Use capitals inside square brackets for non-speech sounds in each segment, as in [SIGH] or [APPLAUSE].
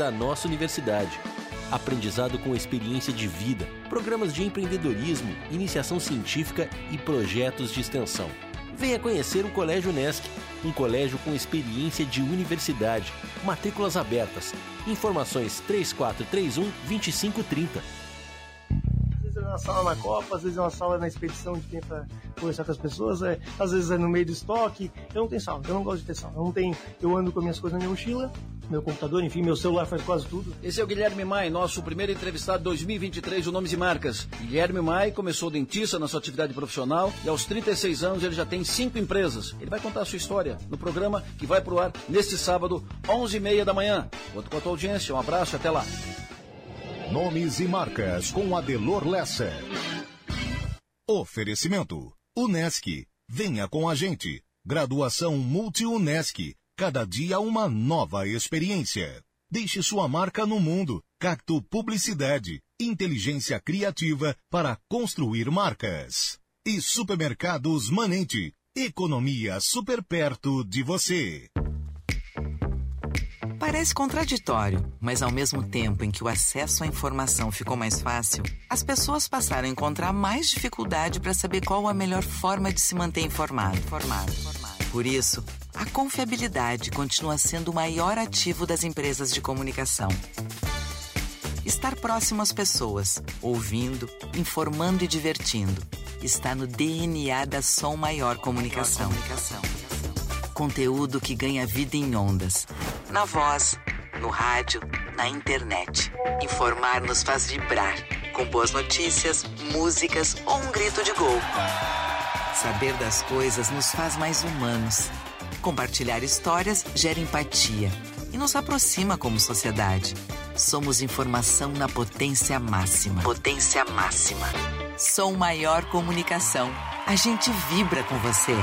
da nossa universidade. Aprendizado com experiência de vida, programas de empreendedorismo, iniciação científica e projetos de extensão. Venha conhecer o Colégio Unesc, um colégio com experiência de universidade. Matrículas abertas. Informações 3431 2530 é uma sala na Copa, às vezes é uma sala na expedição de quem para conversar com as pessoas, é, às vezes é no meio do estoque. Eu não tenho sala, eu não gosto de ter sala. Eu não tenho, eu ando com minhas coisas na minha mochila, meu computador, enfim, meu celular faz quase tudo. Esse é o Guilherme Mai, nosso primeiro entrevistado 2023 o Nomes e Marcas. Guilherme Mai começou dentista na sua atividade profissional e aos 36 anos ele já tem cinco empresas. Ele vai contar a sua história no programa que vai pro ar neste sábado, 11h30 da manhã. Conto com a tua audiência, um abraço até lá. Nomes e Marcas com Adelor Lessa. Oferecimento. Unesc. Venha com a gente. Graduação Multi-Unesc. Cada dia uma nova experiência. Deixe sua marca no mundo. Cacto Publicidade. Inteligência criativa para construir marcas. E Supermercados Manente. Economia super perto de você. Parece contraditório, mas ao mesmo tempo em que o acesso à informação ficou mais fácil, as pessoas passaram a encontrar mais dificuldade para saber qual a melhor forma de se manter informado. informado. Por isso, a confiabilidade continua sendo o maior ativo das empresas de comunicação. Estar próximo às pessoas, ouvindo, informando e divertindo, está no DNA da Som Maior Comunicação. Conteúdo que ganha vida em ondas. Na voz, no rádio, na internet. Informar nos faz vibrar, com boas notícias, músicas ou um grito de gol. Saber das coisas nos faz mais humanos. Compartilhar histórias gera empatia e nos aproxima como sociedade. Somos informação na potência máxima. Potência máxima. Som Maior Comunicação. A gente vibra com você.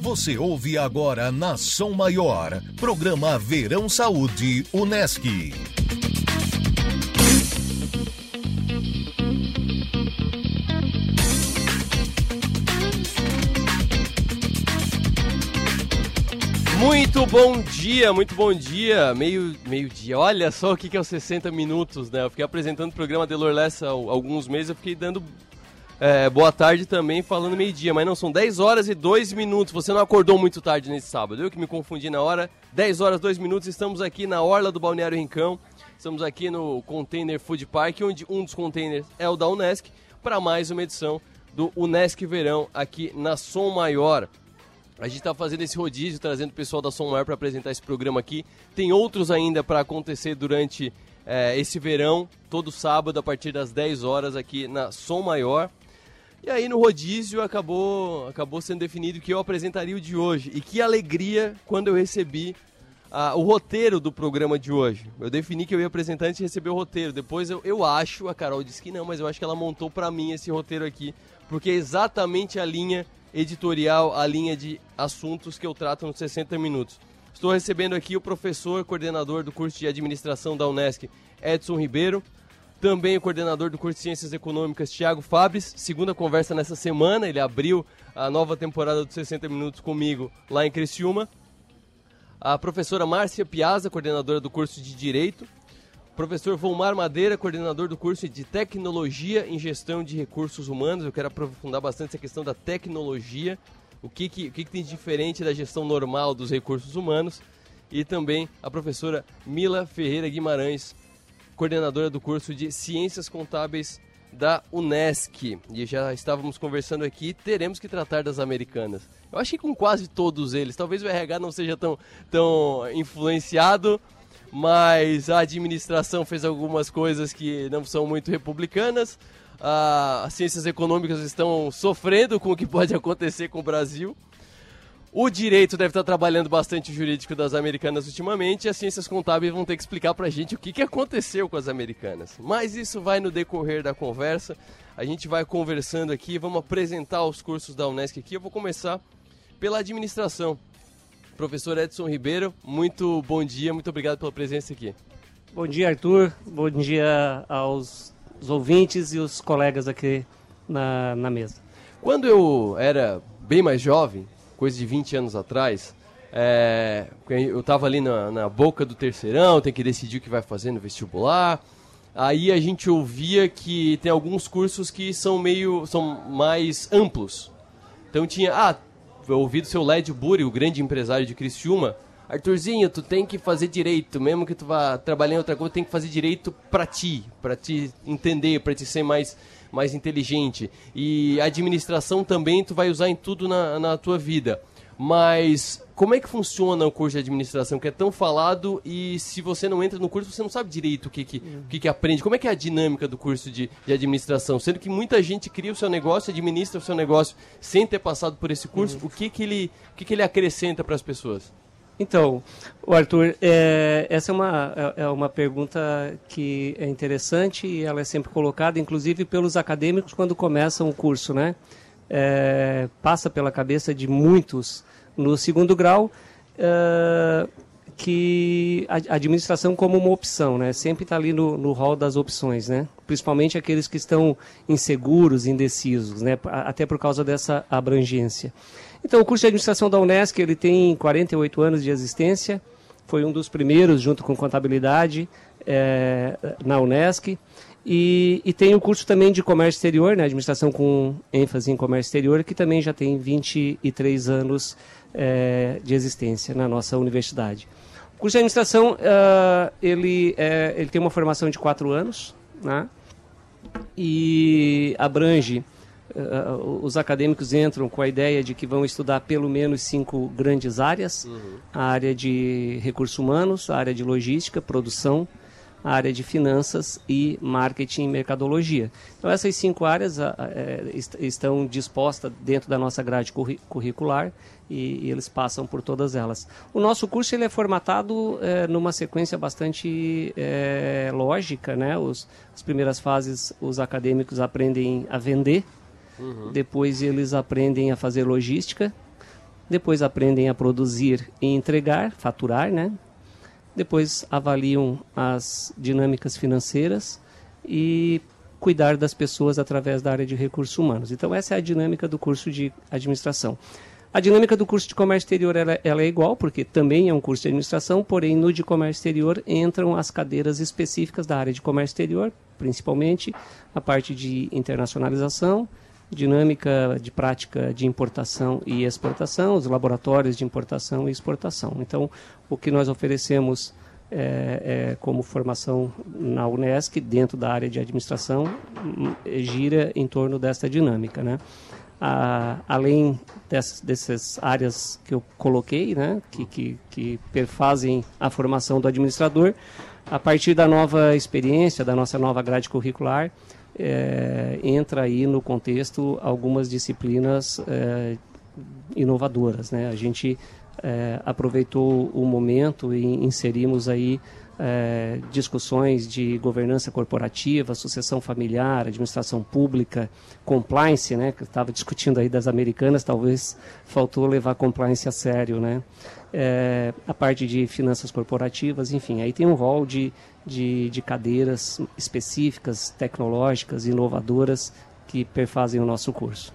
Você ouve agora na Som Maior, programa Verão Saúde Unesc. Muito bom dia, muito bom dia. Meio, meio dia. Olha só o que, é os 60 minutos, né? Eu fiquei apresentando o programa de Lessa há alguns meses, eu fiquei dando é, boa tarde também, falando meio-dia, mas não, são 10 horas e 2 minutos. Você não acordou muito tarde nesse sábado, eu que me confundi na hora. 10 horas e 2 minutos, estamos aqui na Orla do Balneário Rincão. Estamos aqui no Container Food Park, onde um dos containers é o da Unesc, para mais uma edição do Unesc Verão aqui na Som Maior. A gente está fazendo esse rodízio, trazendo o pessoal da Som Maior para apresentar esse programa aqui. Tem outros ainda para acontecer durante é, esse verão, todo sábado, a partir das 10 horas, aqui na Som Maior. E aí no rodízio acabou, acabou sendo definido que eu apresentaria o de hoje. E que alegria quando eu recebi o roteiro do programa de hoje. Eu defini que eu ia apresentar antes de receber o roteiro. Depois eu, eu acho, a Carol disse que não, mas eu acho que ela montou para mim esse roteiro aqui, porque é exatamente a linha editorial, a linha de assuntos que eu trato nos 60 minutos. Estou recebendo aqui o professor coordenador do curso de administração da Unesc, Edson Ribeiro. Também o coordenador do curso de Ciências Econômicas, Tiago Fabres. Segunda conversa nessa semana, ele abriu a nova temporada dos 60 Minutos comigo lá em Criciúma. A professora Márcia Piazza, coordenadora do curso de Direito. Professor Volmar Madeira, coordenador do curso de Tecnologia em Gestão de Recursos Humanos. Eu quero aprofundar bastante essa questão da tecnologia, o que, que, o que, que tem de diferente da gestão normal dos recursos humanos. E também a professora Mila Ferreira Guimarães, coordenadora do curso de Ciências Contábeis da Unesc. E já estávamos conversando aqui, teremos que tratar das americanas. Eu acho que com quase todos eles, talvez o RH não seja tão, tão influenciado, mas a administração fez algumas coisas que não são muito republicanas. as ciências econômicas estão sofrendo com o que pode acontecer com o Brasil. O direito deve estar trabalhando bastante o jurídico das americanas ultimamente e as ciências contábeis vão ter que explicar pra gente o que, que aconteceu com as americanas. Mas isso vai no decorrer da conversa. A gente vai conversando aqui, vamos apresentar os cursos da Unesc aqui. Eu vou começar pela administração. Professor Edson Ribeiro, muito bom dia, muito obrigado pela presença aqui. Bom dia, Arthur. Bom dia aos ouvintes e os colegas aqui na, na mesa. Quando eu era bem mais jovem, coisa de 20 anos atrás, É, eu estava ali na, na boca do terceirão, tem que decidir o que vai fazer no vestibular. Aí a gente ouvia que tem alguns cursos que são meio. são mais amplos. Então tinha. Ah, eu ouvi do seu Led Buri, o grande empresário de Criciúma. Arthurzinho, tu tem que fazer direito, mesmo que tu vá trabalhar em outra coisa, tem que fazer direito para ti, para te entender, para te ser mais mais inteligente. E administração também tu vai usar em tudo na, na tua vida. Mas como é que funciona o curso de administração que é tão falado e se você não entra no curso você não sabe direito o que que, o que, que aprende? Como é que é a dinâmica do curso de, de administração? Sendo que muita gente cria o seu negócio, administra o seu negócio sem ter passado por esse curso, uhum. o que que ele, o que que ele acrescenta para as pessoas? Então, Arthur, é, essa é uma, é, é uma pergunta que é interessante e ela é sempre colocada, inclusive pelos acadêmicos quando começam o curso, né? É, passa pela cabeça de muitos no segundo grau é, que a administração como uma opção, né? Sempre está ali no, no hall das opções, né? Principalmente aqueles que estão inseguros, indecisos, né? Até por causa dessa abrangência. Então, o curso de administração da Unesc ele tem 48 anos de existência. Foi um dos primeiros, junto com contabilidade, é, na Unesc. E, e, tem o curso também de comércio exterior, né, administração com ênfase em comércio exterior, que também já tem 23 anos é, de existência na nossa universidade. O curso de administração uh, ele, é, ele tem uma formação de quatro anos né, e abrange uh, os acadêmicos entram com a ideia de que vão estudar pelo menos cinco grandes áreas: uhum. a área de recursos humanos, a área de logística, produção, a área de finanças e marketing e mercadologia. Então, essas cinco áreas uh, est estão dispostas dentro da nossa grade curricular e, e, eles passam por todas elas. O nosso curso ele é formatado é, numa sequência bastante é, lógica. Né? Os, as primeiras fases, os acadêmicos aprendem a vender, Uhum. Depois eles aprendem a fazer logística. Depois aprendem a produzir e entregar, faturar, né? Depois avaliam as dinâmicas financeiras e cuidar das pessoas através da área de recursos humanos. Então essa é a dinâmica do curso de administração. A dinâmica do curso de comércio exterior ela, ela, é igual, porque também é um curso de administração, porém no de comércio exterior entram as cadeiras específicas da área de comércio exterior, principalmente a parte de internacionalização, dinâmica de prática de importação e exportação, os laboratórios de importação e exportação. Então, o que nós oferecemos é, é, como formação na Unesc, dentro da área de administração, gira em torno dessa dinâmica. Né? A, além dessas, dessas áreas que eu coloquei, né, que, que, que perfazem a formação do administrador, a partir da nova experiência, da nossa nova grade curricular, é, entra aí no contexto algumas disciplinas é, inovadoras. Né? A gente é, aproveitou o momento e inserimos aí é, discussões de governança corporativa, sucessão familiar, administração pública, compliance, né, que estava discutindo aí das americanas, talvez faltou levar compliance a sério, né, é, a parte de finanças corporativas, enfim, aí tem um rol de, de, de cadeiras específicas, tecnológicas, inovadoras que perfazem o nosso curso.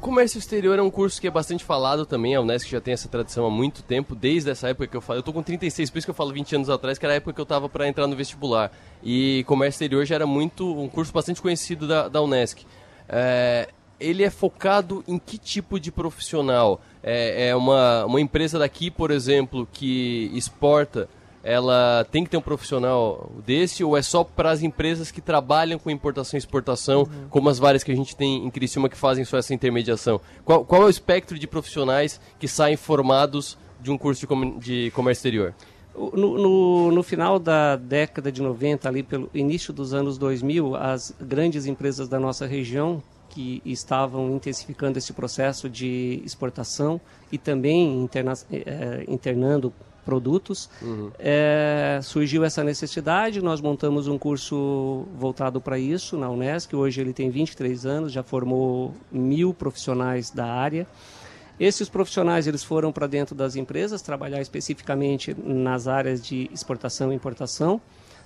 Comércio exterior é um curso que é bastante falado também, a Unesco já tem essa tradição há muito tempo, desde essa época que eu falo. Eu tô com 36, por isso que eu falo 20 anos atrás, que era a época que eu estava para entrar no vestibular. E comércio exterior já era muito um curso bastante conhecido da, da Unesc. É, ele é focado em que tipo de profissional? É, é uma, uma empresa daqui, por exemplo, que exporta ela tem que ter um profissional desse ou é só para as empresas que trabalham com importação e exportação, uhum. como as várias que a gente tem em Criciúma que fazem só essa intermediação? Qual, qual é o espectro de profissionais que saem formados de um curso de, com, de comércio exterior? No, no, no, final da década de 90, ali pelo início dos anos 2000, as grandes empresas da nossa região que estavam intensificando esse processo de exportação e também interna, eh, internando produtos. Uhum. É, surgiu essa necessidade, nós montamos um curso voltado para isso na Unesc. Hoje ele tem 23 anos, já formou mil profissionais da área. Esses profissionais eles foram para dentro das empresas trabalhar especificamente nas áreas de exportação e importação.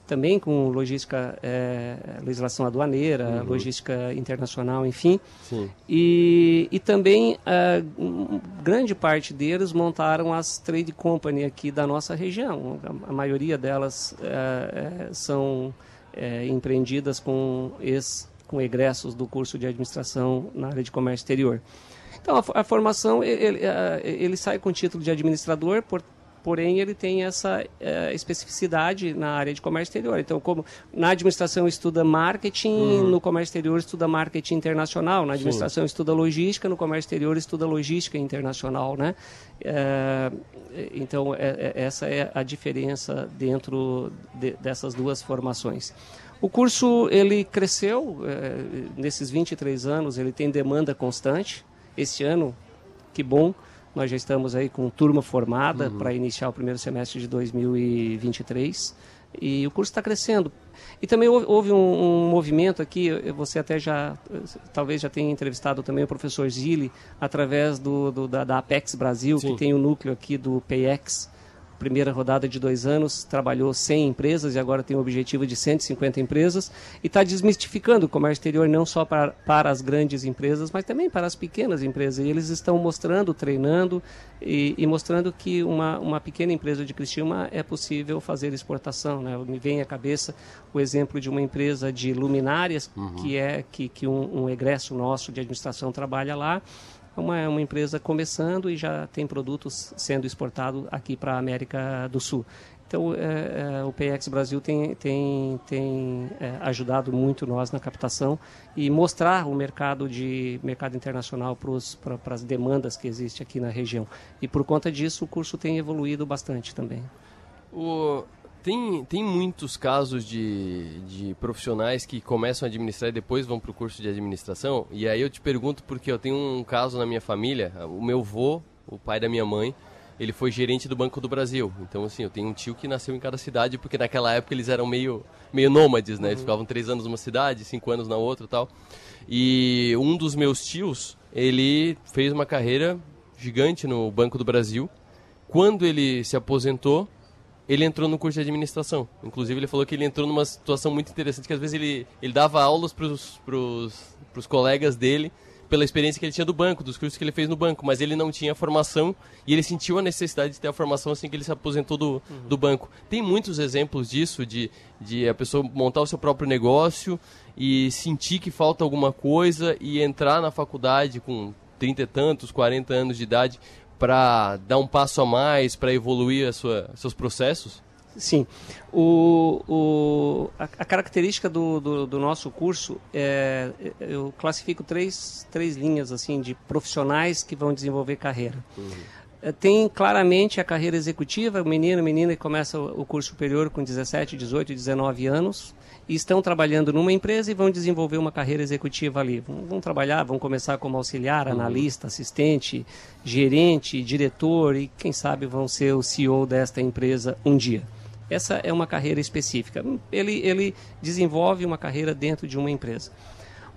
Também com logística, é, legislação aduaneira, uhum. logística internacional, enfim. Sim. E, e também a, grande parte deles montaram as trade company aqui da nossa região. A, a maioria delas é, é, são é, empreendidas com ex, com egressos do curso de administração na área de comércio exterior. Então, a, a formação, ele, ele, sai com o título de administrador, por, porém ele tem essa é, especificidade na área de comércio exterior. Então, como na administração estuda marketing, uhum. no comércio exterior estuda marketing internacional, na administração Sim. estuda logística, no comércio exterior estuda logística internacional, né? É, então, é, é, essa é a diferença dentro de, dessas duas formações. O curso ele cresceu é, nesses 23 anos, ele tem demanda constante. Este ano, que bom, nós já estamos aí com turma formada uhum. para iniciar o primeiro semestre de 2023 e o curso está crescendo. E também houve, houve um, um, movimento aqui, você até já, talvez já tenha entrevistado também o professor Zilli, através do, do da, da, Apex Brasil, Sim. que tem o núcleo aqui do PX, primeira rodada de dois anos, trabalhou 100 empresas e agora tem o objetivo de 150 empresas e está desmistificando o comércio exterior não só para, para as grandes empresas, mas também para as pequenas empresas. E eles estão mostrando, treinando e, e mostrando que uma, uma pequena empresa de Cristina é possível fazer exportação. Né? Me vem à cabeça o exemplo de uma empresa de luminárias, uhum. que é que, que um, um egresso nosso de administração trabalha lá uma, uma empresa começando e já tem produtos sendo exportados aqui para a América do Sul. Então, é, é, o PX Brasil tem, tem, tem é, ajudado muito nós na captação e mostrar o mercado de mercado internacional para as demandas que existem aqui na região. E por conta disso, o curso tem evoluído bastante também. O, tem, tem muitos casos de, de profissionais que começam a administrar e depois vão para o curso de administração. E aí eu te pergunto porque eu tenho um caso na minha família. O meu avô, o pai da minha mãe, ele foi gerente do Banco do Brasil. Então, assim, eu tenho um tio que nasceu em cada cidade, porque naquela época eles eram meio, meio nômades, né? Eles uhum. ficavam três anos numa cidade, cinco anos na outra e tal. E um dos meus tios, ele fez uma carreira gigante no Banco do Brasil. Quando ele se aposentou, ele entrou no curso de administração. Inclusive, ele falou que ele entrou numa situação muito interessante, que às vezes ele, ele dava aulas para os colegas dele pela experiência que ele tinha do banco, dos cursos que ele fez no banco, mas ele não tinha formação e ele sentiu a necessidade de ter a formação assim que ele se aposentou do, uhum. do banco. Tem muitos exemplos disso, de, de a pessoa montar o seu próprio negócio e sentir que falta alguma coisa e entrar na faculdade com trinta e tantos, 40 anos de idade para dar um passo a mais, para evoluir a sua, seus processos? Sim. O, o, a, a característica do, do, do, nosso curso, é, eu classifico três, três linhas assim de profissionais que vão desenvolver carreira. Uhum. É, tem claramente a carreira executiva, menino, menina que começa o curso superior com 17, 18, 19 anos, estão trabalhando numa empresa e vão desenvolver uma carreira executiva ali. Vão, vão trabalhar, vão começar como auxiliar, uhum. analista, assistente, gerente, diretor e quem sabe vão ser o CEO desta empresa um dia. Essa é uma carreira específica. Ele, ele desenvolve uma carreira dentro de uma empresa.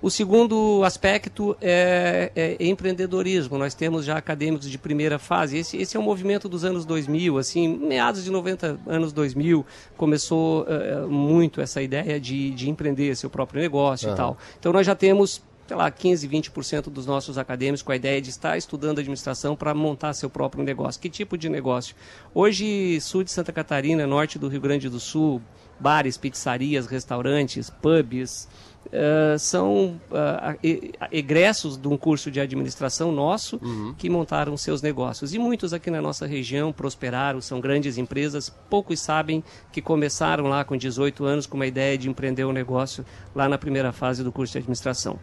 O segundo aspecto é, é, empreendedorismo. Nós temos já acadêmicos de primeira fase. Esse, esse, é um movimento dos anos 2000, assim, meados de 90, anos 2000, começou uh, muito essa ideia de, de empreender seu próprio negócio uhum. e tal. Então nós já temos sei lá, 15, 20% dos nossos acadêmicos com a ideia de estar estudando administração para montar seu próprio negócio. Que tipo de negócio? Hoje, sul de Santa Catarina, norte do Rio Grande do Sul, bares, pizzarias, restaurantes, pubs, Uh, são uh, egressos de um curso de administração nosso uhum. que montaram seus negócios. E muitos aqui na nossa região prosperaram, são grandes empresas. Poucos sabem que começaram lá com 18 anos com uma ideia de empreender um negócio lá na primeira fase do curso de administração.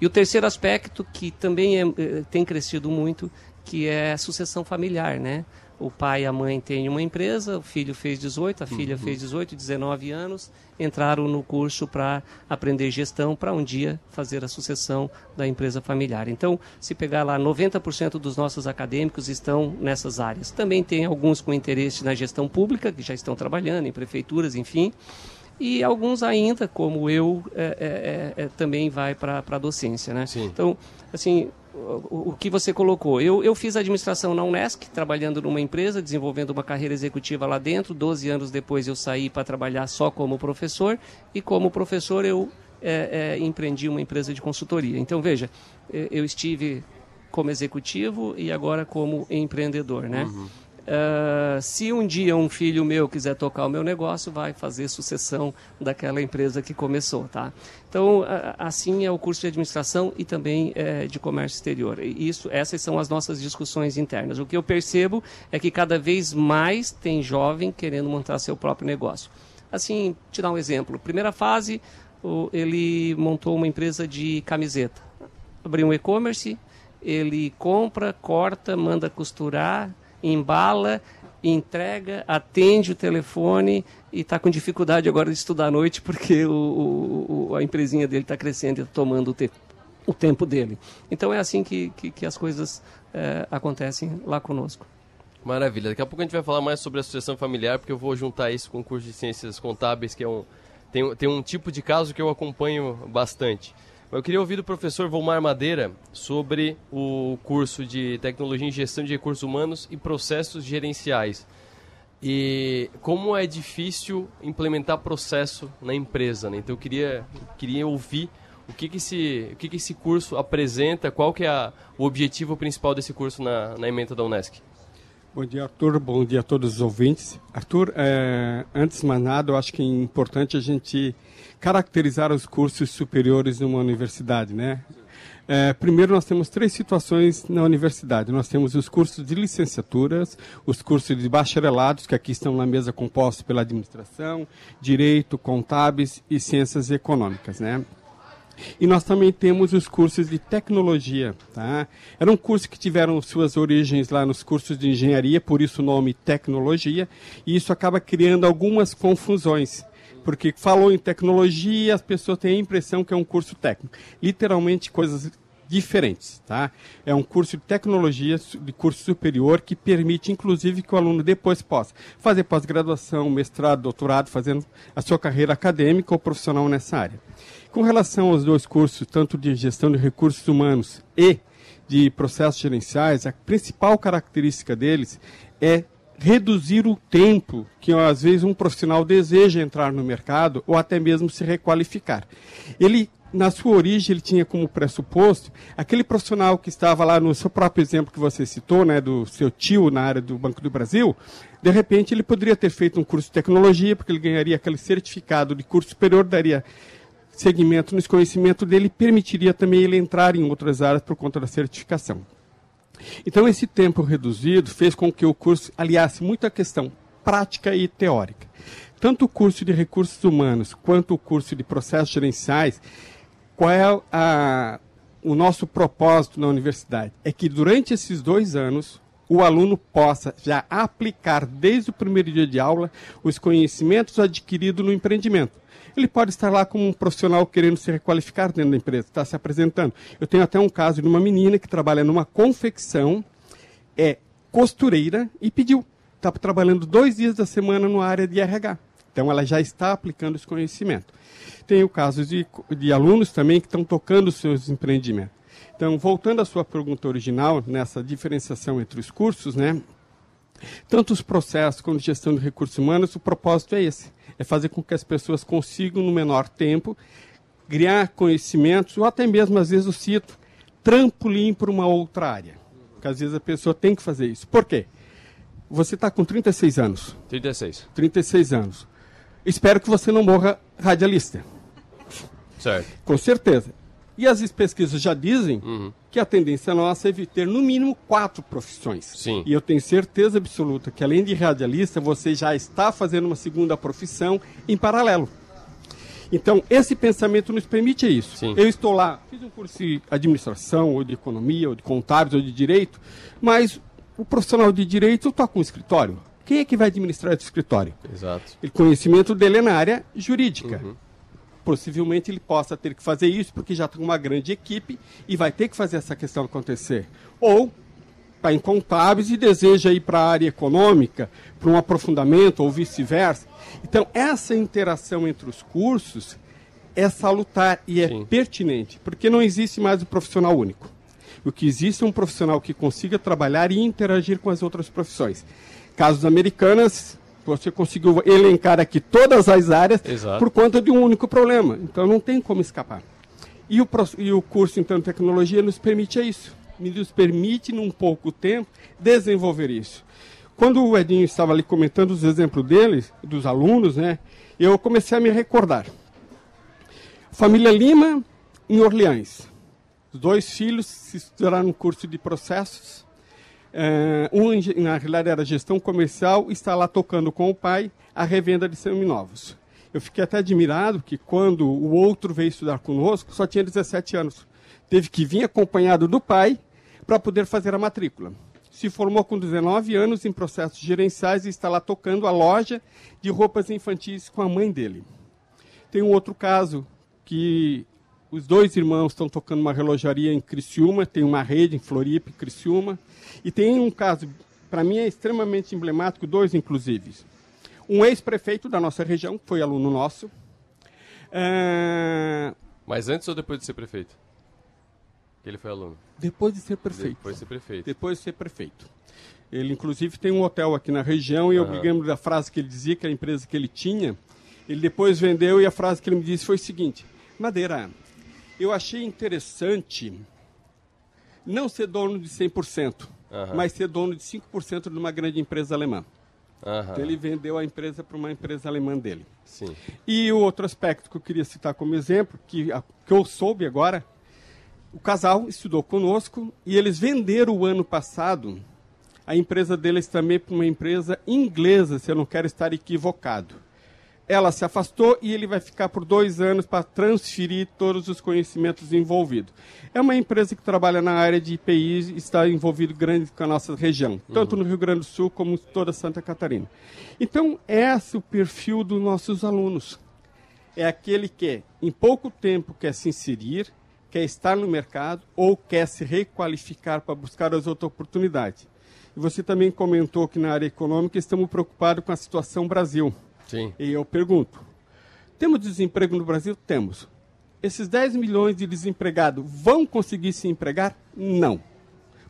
E o terceiro aspecto, que também é, eh, tem crescido muito, que é a sucessão familiar, né? O pai e a mãe têm uma empresa, o filho fez 18, a filha uhum. fez 18, 19 anos, entraram no curso para aprender gestão, para um dia fazer a sucessão da empresa familiar. Então, se pegar lá, 90% dos nossos acadêmicos estão nessas áreas. Também tem alguns com interesse na gestão pública, que já estão trabalhando em prefeituras, enfim. E alguns ainda, como eu, é, é, é, é também vai para a docência, né? Sim. Então, assim, o, que você colocou. Eu, eu fiz administração na Unesc, trabalhando numa empresa, desenvolvendo uma carreira executiva lá dentro. Doze anos depois eu saí para trabalhar só como professor e como professor eu é, é, empreendi uma empresa de consultoria. Então veja, eu estive como executivo e agora como empreendedor, né? Uhum. Uh, se um dia um filho meu quiser tocar o meu negócio, vai fazer sucessão daquela empresa que começou, tá? Então, uh, assim é o curso de administração e também uh, de comércio exterior. E isso, essas são as nossas discussões internas. O que eu percebo é que cada vez mais tem jovem querendo montar seu próprio negócio. Assim, te dar um exemplo. Primeira fase, ele montou uma empresa de camiseta. Abriu um e-commerce, ele compra, corta, manda costurar, embala, entrega, atende o telefone e está com dificuldade agora de estudar à noite porque o, o a empresinha dele está crescendo e tomando o, te o, tempo dele. Então é assim que, que, que as coisas é, acontecem lá conosco. Maravilha. Daqui a pouco a gente vai falar mais sobre a sucessão familiar, porque eu vou juntar isso com o curso de ciências contábeis, que é um, tem, tem um tipo de caso que eu acompanho bastante. Eu queria ouvir do professor Volmar Madeira sobre o curso de Tecnologia em Gestão de Recursos Humanos e Processos Gerenciais. E como é difícil implementar processo na empresa, né? Então eu queria, queria ouvir o que, que, esse, o que, que esse curso apresenta, qual que é a, o objetivo principal desse curso na, na emenda da Unesc. Bom dia, Arthur. Bom dia a todos os ouvintes. Arthur, é, antes de mais nada, eu acho que é importante a gente caracterizar os cursos superiores numa universidade, né? É, primeiro, nós temos três situações na universidade. Nós temos os cursos de licenciaturas, os cursos de bacharelados, que aqui estão na mesa compostos pela administração, direito, contábeis e ciências econômicas, né? E nós também temos os cursos de tecnologia. Tá? Eram cursos que tiveram suas origens lá nos cursos de engenharia, por isso o nome tecnologia, e isso acaba criando algumas confusões. Porque falou em tecnologia, as pessoas têm a impressão que é um curso técnico. Literalmente coisas diferentes, tá? É um curso de tecnologia de curso superior que permite, inclusive, que o aluno depois possa fazer pós-graduação, mestrado, doutorado, fazendo a sua carreira acadêmica ou profissional nessa área. Com relação aos dois cursos, tanto de gestão de recursos humanos e de processos gerenciais, a principal característica deles é reduzir o tempo que às vezes um profissional deseja entrar no mercado ou até mesmo se requalificar. Ele na sua origem ele tinha como pressuposto aquele profissional que estava lá no seu próprio exemplo que você citou, né, do seu tio na área do Banco do Brasil, de repente ele poderia ter feito um curso de tecnologia, porque ele ganharia aquele certificado de curso superior, daria segmento no conhecimento dele permitiria também ele entrar em outras áreas por conta da certificação. Então, esse tempo reduzido fez com que o curso aliasse muito a questão prática e teórica. Tanto o curso de recursos humanos quanto o curso de processos gerenciais, qual é a, o nosso propósito na universidade? É que durante esses dois anos o aluno possa já aplicar desde o primeiro dia de aula os conhecimentos adquiridos no empreendimento ele pode estar lá como um profissional querendo se requalificar dentro da empresa, está se apresentando. Eu tenho até um caso de uma menina que trabalha numa confecção, é costureira e pediu. Está trabalhando dois dias da semana na área de RH. Então ela já está aplicando esse conhecimento. Tem o caso de, de alunos também que estão tocando seus empreendimentos. Então, voltando à sua pergunta original, nessa diferenciação entre os cursos, né? Tanto os processos quanto gestão de recursos humanos, o propósito é esse: é fazer com que as pessoas consigam, no menor tempo, criar conhecimentos, ou até mesmo, às vezes, eu cito, trampolim para uma outra área. Porque às vezes a pessoa tem que fazer isso. Por quê? Você está com 36 anos. 36. 36 anos. Espero que você não morra radialista. Certo. Com certeza. E as pesquisas já dizem uhum. que a tendência nossa é ter no mínimo quatro profissões. Sim. E eu tenho certeza absoluta que além de radialista, você já está fazendo uma segunda profissão em paralelo. Então, esse pensamento nos permite isso. Sim. Eu estou lá, fiz um curso de administração, ou de economia, ou de contábeis, ou de direito, mas o profissional de direito está com um escritório. Quem é que vai administrar esse escritório? Exato. O conhecimento dele é na área jurídica. Uhum possivelmente ele possa ter que fazer isso porque já tem uma grande equipe e vai ter que fazer essa questão acontecer. Ou está em contábeis e deseja ir para a área econômica, para um aprofundamento ou vice-versa. Então, essa interação entre os cursos é salutar e é Sim. pertinente, porque não existe mais o profissional único. O que existe é um profissional que consiga trabalhar e interagir com as outras profissões. Casos americanas, você conseguiu elencar aqui todas as áreas Exato. por conta de um único problema. Então não tem como escapar. E o, e o curso então de tecnologia nos permite isso. Nos permite, num pouco tempo, desenvolver isso. Quando o Edinho estava ali comentando os exemplos deles, dos alunos, né, eu comecei a me recordar. Família Lima, em Orleans. Os dois filhos se estudaram no curso de processos. Eh, um, na realidade, era gestão comercial, está lá tocando com o pai a revenda de seminovos. Eu fiquei até admirado que quando o outro veio estudar conosco, só tinha 17 anos. Teve que vir acompanhado do pai para poder fazer a matrícula. Se formou com 19 anos em processos gerenciais e está lá tocando a loja de roupas infantis com a mãe dele. Tem um outro caso que os dois irmãos estão tocando uma relojaria em Criciúma, tem uma rede em Floripa, em Criciúma. E tem um caso, para mim é extremamente emblemático, dois inclusive. Um ex-prefeito da nossa região, que foi aluno nosso. Ah, Mas antes ou depois de ser prefeito? Que ele foi aluno. depois de ser prefeito. Depois de ser prefeito. depois de ser prefeito. Ele, inclusive, tem um hotel aqui na região e eu Aham. me lembro da frase que ele dizia, que a empresa que ele tinha, ele depois vendeu e a frase que ele me disse foi o seguinte: Madeira, eu achei interessante não ser dono de 100%, Aham. mas ser dono de 5% de uma grande empresa alemã. Aham. Então, ele vendeu a empresa para uma empresa alemã dele. Sim. E o outro aspecto que eu queria citar como exemplo, que, a- que eu soube agora, o casal estudou conosco e eles venderam o ano passado a empresa deles também para uma empresa inglesa, se eu não quero estar equivocado. Ela se afastou e ele vai ficar por dois anos para transferir todos os conhecimentos envolvidos. É uma empresa que trabalha na área de IPI e está envolvido grande com a nossa região, tanto no Rio Grande do Sul como em toda Santa Catarina. Então, esse é o perfil dos nossos alunos. É aquele que, em pouco tempo, quer se inserir, quer estar no mercado ou quer se requalificar para buscar as outras oportunidades. E você também comentou que na área econômica estamos preocupados com a situação Brasil. Sim. E eu pergunto: temos desemprego no Brasil? Temos. Esses 10 milhões de desempregados vão conseguir se empregar? Não.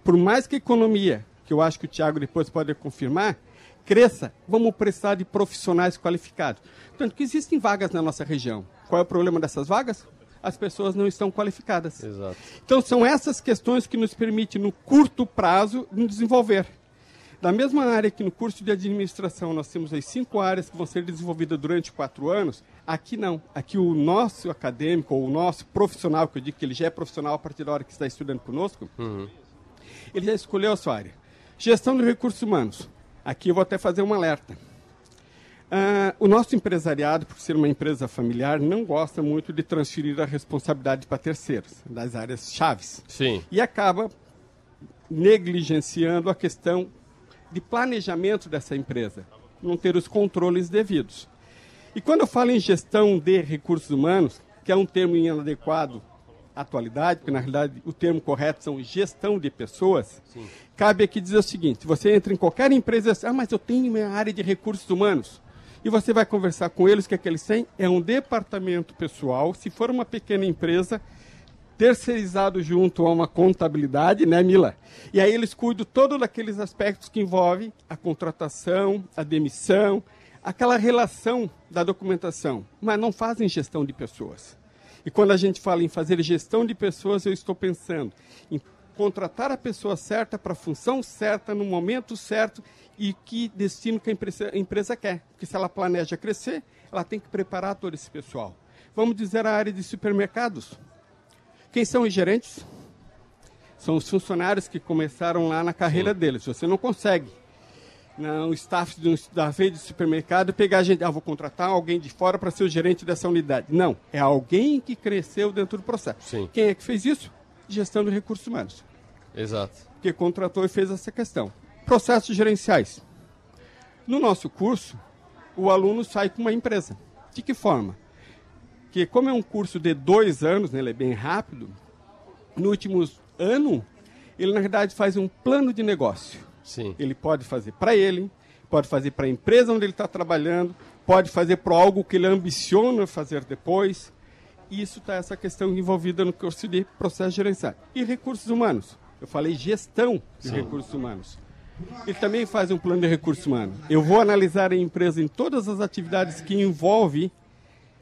Por mais que a economia, que eu acho que o Tiago depois pode confirmar, cresça, vamos precisar de profissionais qualificados. Tanto que existem vagas na nossa região. Qual é o problema dessas vagas? As pessoas não estão qualificadas. Exato. Então, são essas questões que nos permitem, no curto prazo, nos desenvolver. Da mesma área que no curso de administração nós temos as cinco áreas que vão ser desenvolvidas durante quatro anos, aqui não. Aqui o nosso acadêmico, ou o nosso profissional, que eu digo que ele já é profissional a partir da hora que está estudando conosco, ele já escolheu a sua área. Gestão de recursos humanos. Aqui eu vou até fazer um alerta. Ah, o nosso empresariado, por ser uma empresa familiar, não gosta muito de transferir a responsabilidade para terceiros, das áreas chaves Sim. e acaba negligenciando a questão de planejamento dessa empresa, não ter os controles devidos. E quando eu falo em gestão de recursos humanos, que é um termo inadequado à atualidade, porque na realidade o termo correto são gestão de pessoas, cabe aqui dizer o seguinte: você entra em qualquer empresa e diz, ah, mas eu tenho minha área de recursos humanos. E você vai conversar com eles, o que é que eles têm? É um departamento pessoal, se for uma pequena empresa, terceirizado junto a uma contabilidade, né, Mila? E aí eles cuidam todos daqueles aspectos que envolvem a contratação, a demissão, aquela relação da documentação, mas não fazem gestão de pessoas. E quando a gente fala em fazer gestão de pessoas, eu estou pensando em contratar a pessoa certa para a função certa, no momento certo e que destino que a empresa, a empresa quer. Porque se ela planeja crescer, ela tem que preparar todo esse pessoal. Vamos dizer a área de supermercados. Quem são os gerentes? São os funcionários que começaram lá na carreira deles. Você não consegue, no staff de um- da rede de supermercado, pegar gente, ah, vou contratar alguém de fora para ser o gerente dessa unidade. Não, é alguém que cresceu dentro do processo. Sim. Quem é que fez isso? Gestão de recursos humanos. Exato. Que contratou e fez essa questão. Processos gerenciais. No nosso curso, o aluno sai com uma empresa. De que forma? Que como é um curso de dois anos, né, ele é bem rápido, no último ano, ele na verdade faz um plano de negócio. Sim. Ele pode fazer para ele, pode fazer para a empresa onde ele está trabalhando, pode fazer para algo que ele ambiciona fazer depois. Isso está essa questão envolvida no curso de processo gerencial. E recursos humanos. Eu falei gestão de Sim. recursos humanos. Ele também faz um plano de recursos humanos. Eu vou analisar a empresa em todas as atividades que envolvem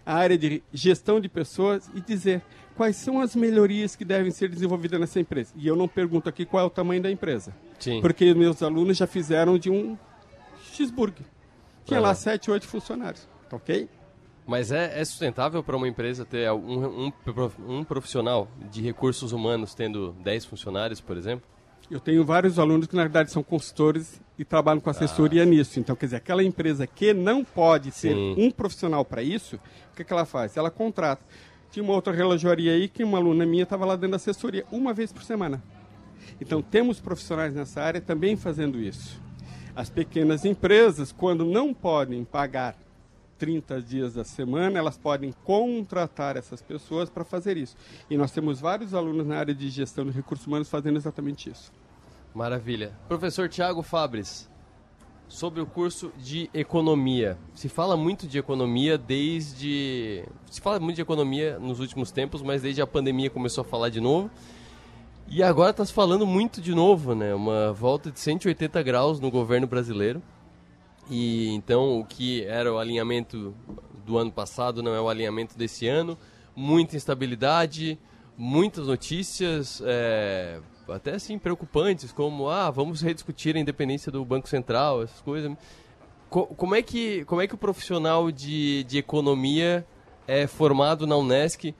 a área de gestão de pessoas e dizer quais são as melhorias que devem ser desenvolvidas nessa empresa. E eu não pergunto aqui qual é o tamanho da empresa. Sim. Porque meus alunos já fizeram de um cheeseburger. Tinha lá sete, oito funcionários. Ok? Mas é, é sustentável para uma empresa ter um, um, um profissional de recursos humanos tendo 10 funcionários, por exemplo? Eu tenho vários alunos que, na verdade, são consultores e trabalham com assessoria ah. nisso. Então, quer dizer, aquela empresa que não pode ter um profissional para isso, o que, que ela faz? Ela contrata. Tinha uma outra relojoaria aí que uma aluna minha estava lá dando assessoria uma vez por semana. Então, temos profissionais nessa área também fazendo isso. As pequenas empresas, quando não podem pagar 30 dias da semana, elas podem contratar essas pessoas para fazer isso. E nós temos vários alunos na área de gestão de recursos humanos fazendo exatamente isso. Maravilha. Professor Tiago Fabres, sobre o curso de economia. Se fala muito de economia desde. Se fala muito de economia nos últimos tempos, mas desde a pandemia começou a falar de novo. E agora está se falando muito de novo, né? Uma volta de 180 graus no governo brasileiro. E então o que era o alinhamento do ano passado não é o alinhamento desse ano. Muita instabilidade, muitas notícias, é, até assim preocupantes, como ah, vamos rediscutir a independência do Banco Central, essas coisas. Co como é que como é que o profissional de, de economia é formado na Unesc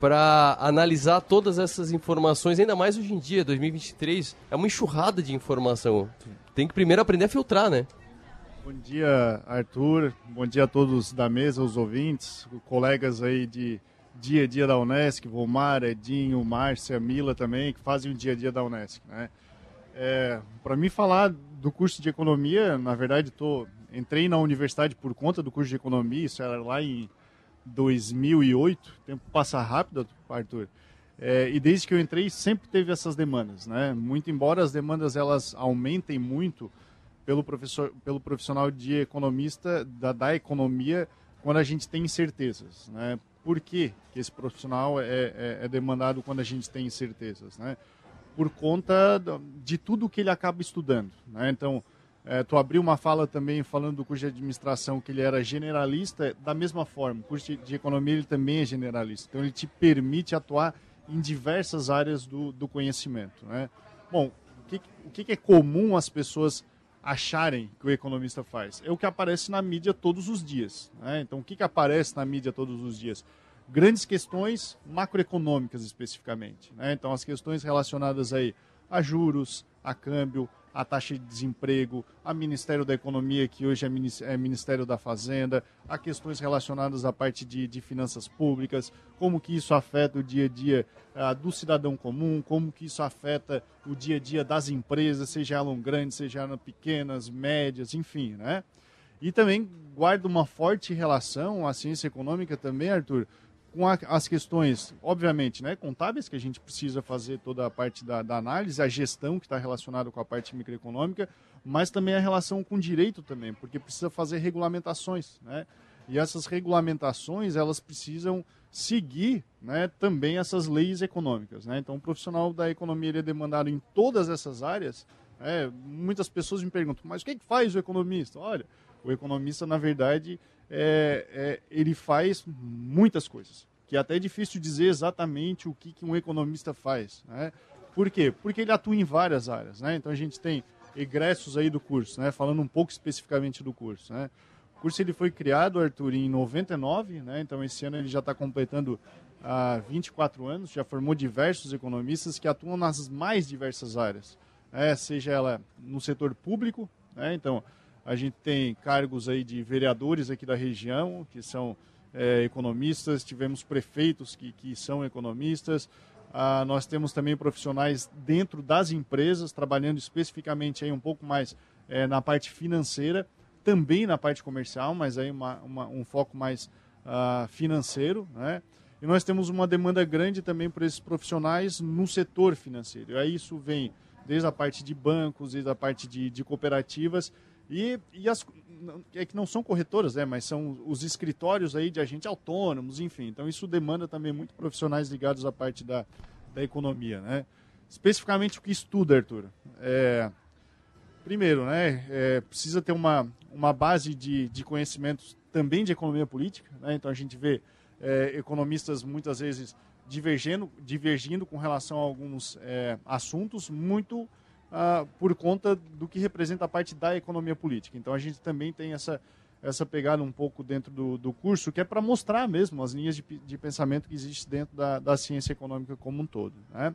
para analisar todas essas informações, ainda mais hoje em dia, 2023, é uma enxurrada de informação. Tem que primeiro aprender a filtrar, né? Bom dia, Arthur. Bom dia a todos da mesa, os ouvintes, colegas aí de dia a dia da Unesc, Vomar, Edinho, Márcia, Mila também, que fazem o dia a dia da Unesc. Né? É, Para mim falar do curso de economia, na verdade, tô, entrei na universidade por conta do curso de economia, isso era lá em 2008, o tempo passa rápido, Arthur. É, e desde que eu entrei sempre teve essas demandas, né? Muito embora as demandas elas aumentem muito, pelo, professor, pelo profissional de economista da, da economia quando a gente tem incertezas. Né? Por que, esse profissional é, é, é, demandado quando a gente tem incertezas? Né? Por conta de tudo que ele acaba estudando. Né? Então, é, tu abriu uma fala também falando do curso de administração que ele era generalista, da mesma forma, o curso de, de economia ele também é generalista. Então, ele te permite atuar em diversas áreas do, do conhecimento. Né? Bom, o que, o que é comum as pessoas acharem que o economista faz. É o que aparece na mídia todos os dias. Né? Então, o que, que aparece na mídia todos os dias? Grandes questões macroeconômicas, especificamente. Né? Então, as questões relacionadas aí a juros, a câmbio, a taxa de desemprego, a Ministério da Economia, que hoje é, é Ministério da Fazenda, a questões relacionadas à parte de, de finanças públicas, como que isso afeta o dia a dia uh, do cidadão comum, como que isso afeta o dia a dia das empresas, seja elas grandes, seja elas pequenas, médias, enfim, né? E também guarda uma forte relação à ciência econômica também, Arthur, com a, as questões, obviamente, né, contábeis, que a gente precisa fazer toda a parte da, da análise, a gestão que está relacionada com a parte microeconômica, mas também a relação com o direito também, porque precisa fazer regulamentações, né? E essas regulamentações, elas precisam seguir né, também essas leis econômicas. Né? Então, o profissional da economia ele é demandado em todas essas áreas. É, muitas pessoas me perguntam, mas o que, que faz o economista? Olha, o economista, na verdade, é, é, ele faz muitas coisas, que é até difícil dizer exatamente o que, que um economista faz. Né? Por quê? Porque ele atua em várias áreas. Né? Então a gente tem egressos aí do curso, né? falando um pouco especificamente do curso. Né? O curso ele foi criado, Arthur, em 99, né? então esse ano ele já está completando há ah, 24 anos, já formou diversos economistas que atuam nas mais diversas áreas, né? seja ela no setor público, né? então a gente tem cargos aí de vereadores aqui da região, que são é, economistas, tivemos prefeitos que, que são economistas, ah, nós temos também profissionais dentro das empresas, trabalhando especificamente aí um pouco mais é, na parte financeira, também na parte comercial, mas aí uma, uma, um foco mais ah, financeiro, né? E nós temos uma demanda grande também por esses profissionais no setor financeiro. E aí isso vem desde a parte de bancos, desde a parte de, de cooperativas, e, e as, é que não são corretoras, né, mas são os escritórios aí de agentes autônomos, enfim. Então isso demanda também muito profissionais ligados à parte da, da economia, né? Especificamente o que estuda, Arthur? É, primeiro, né, é, precisa ter uma, uma base de, de conhecimentos também de economia política, né? Então a gente vê é, economistas muitas vezes divergindo, divergindo com relação a alguns é, assuntos muito ah, por conta do que representa a parte da economia política. Então a gente também tem essa, essa pegada um pouco dentro do, do curso, que é para mostrar mesmo as linhas de, de pensamento que existem dentro da, da ciência econômica como um todo. Né?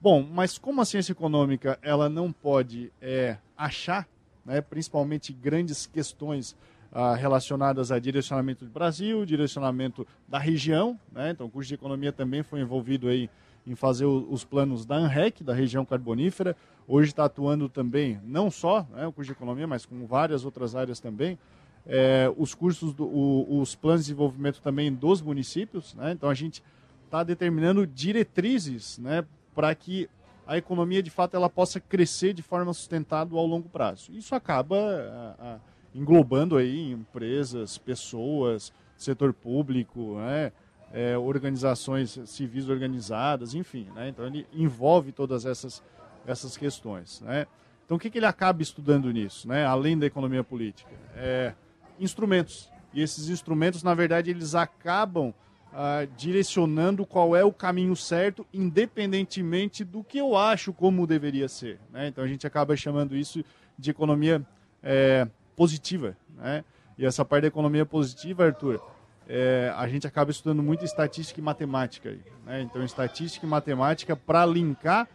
Bom, mas como a ciência econômica ela não pode é, achar, né, principalmente grandes questões ah, relacionadas a direcionamento do Brasil, direcionamento da região, né, então o curso de economia também foi envolvido aí em fazer os planos da ANREC, da região carbonífera. Hoje está atuando também, não só né, o curso de economia, mas com várias outras áreas também. É, os cursos, do, o, os planos de desenvolvimento também dos municípios. Né? Então a gente está determinando diretrizes né, para que a economia de fato ela possa crescer de forma sustentável ao longo prazo. Isso acaba a, a, englobando aí empresas, pessoas, setor público, né? é, organizações civis organizadas, enfim. Né? Então ele envolve todas essas, essas questões. Né? Então o que, que ele acaba estudando nisso, né? além da economia política? É, instrumentos. E esses instrumentos, na verdade, eles acabam ah, direcionando qual é o caminho certo, independentemente do que eu acho como deveria ser. Né? Então a gente acaba chamando isso de economia é, positiva. Né? E essa parte da economia positiva, Arthur, é, a gente acaba estudando muito estatística e matemática. Né? Então, estatística e matemática para linkar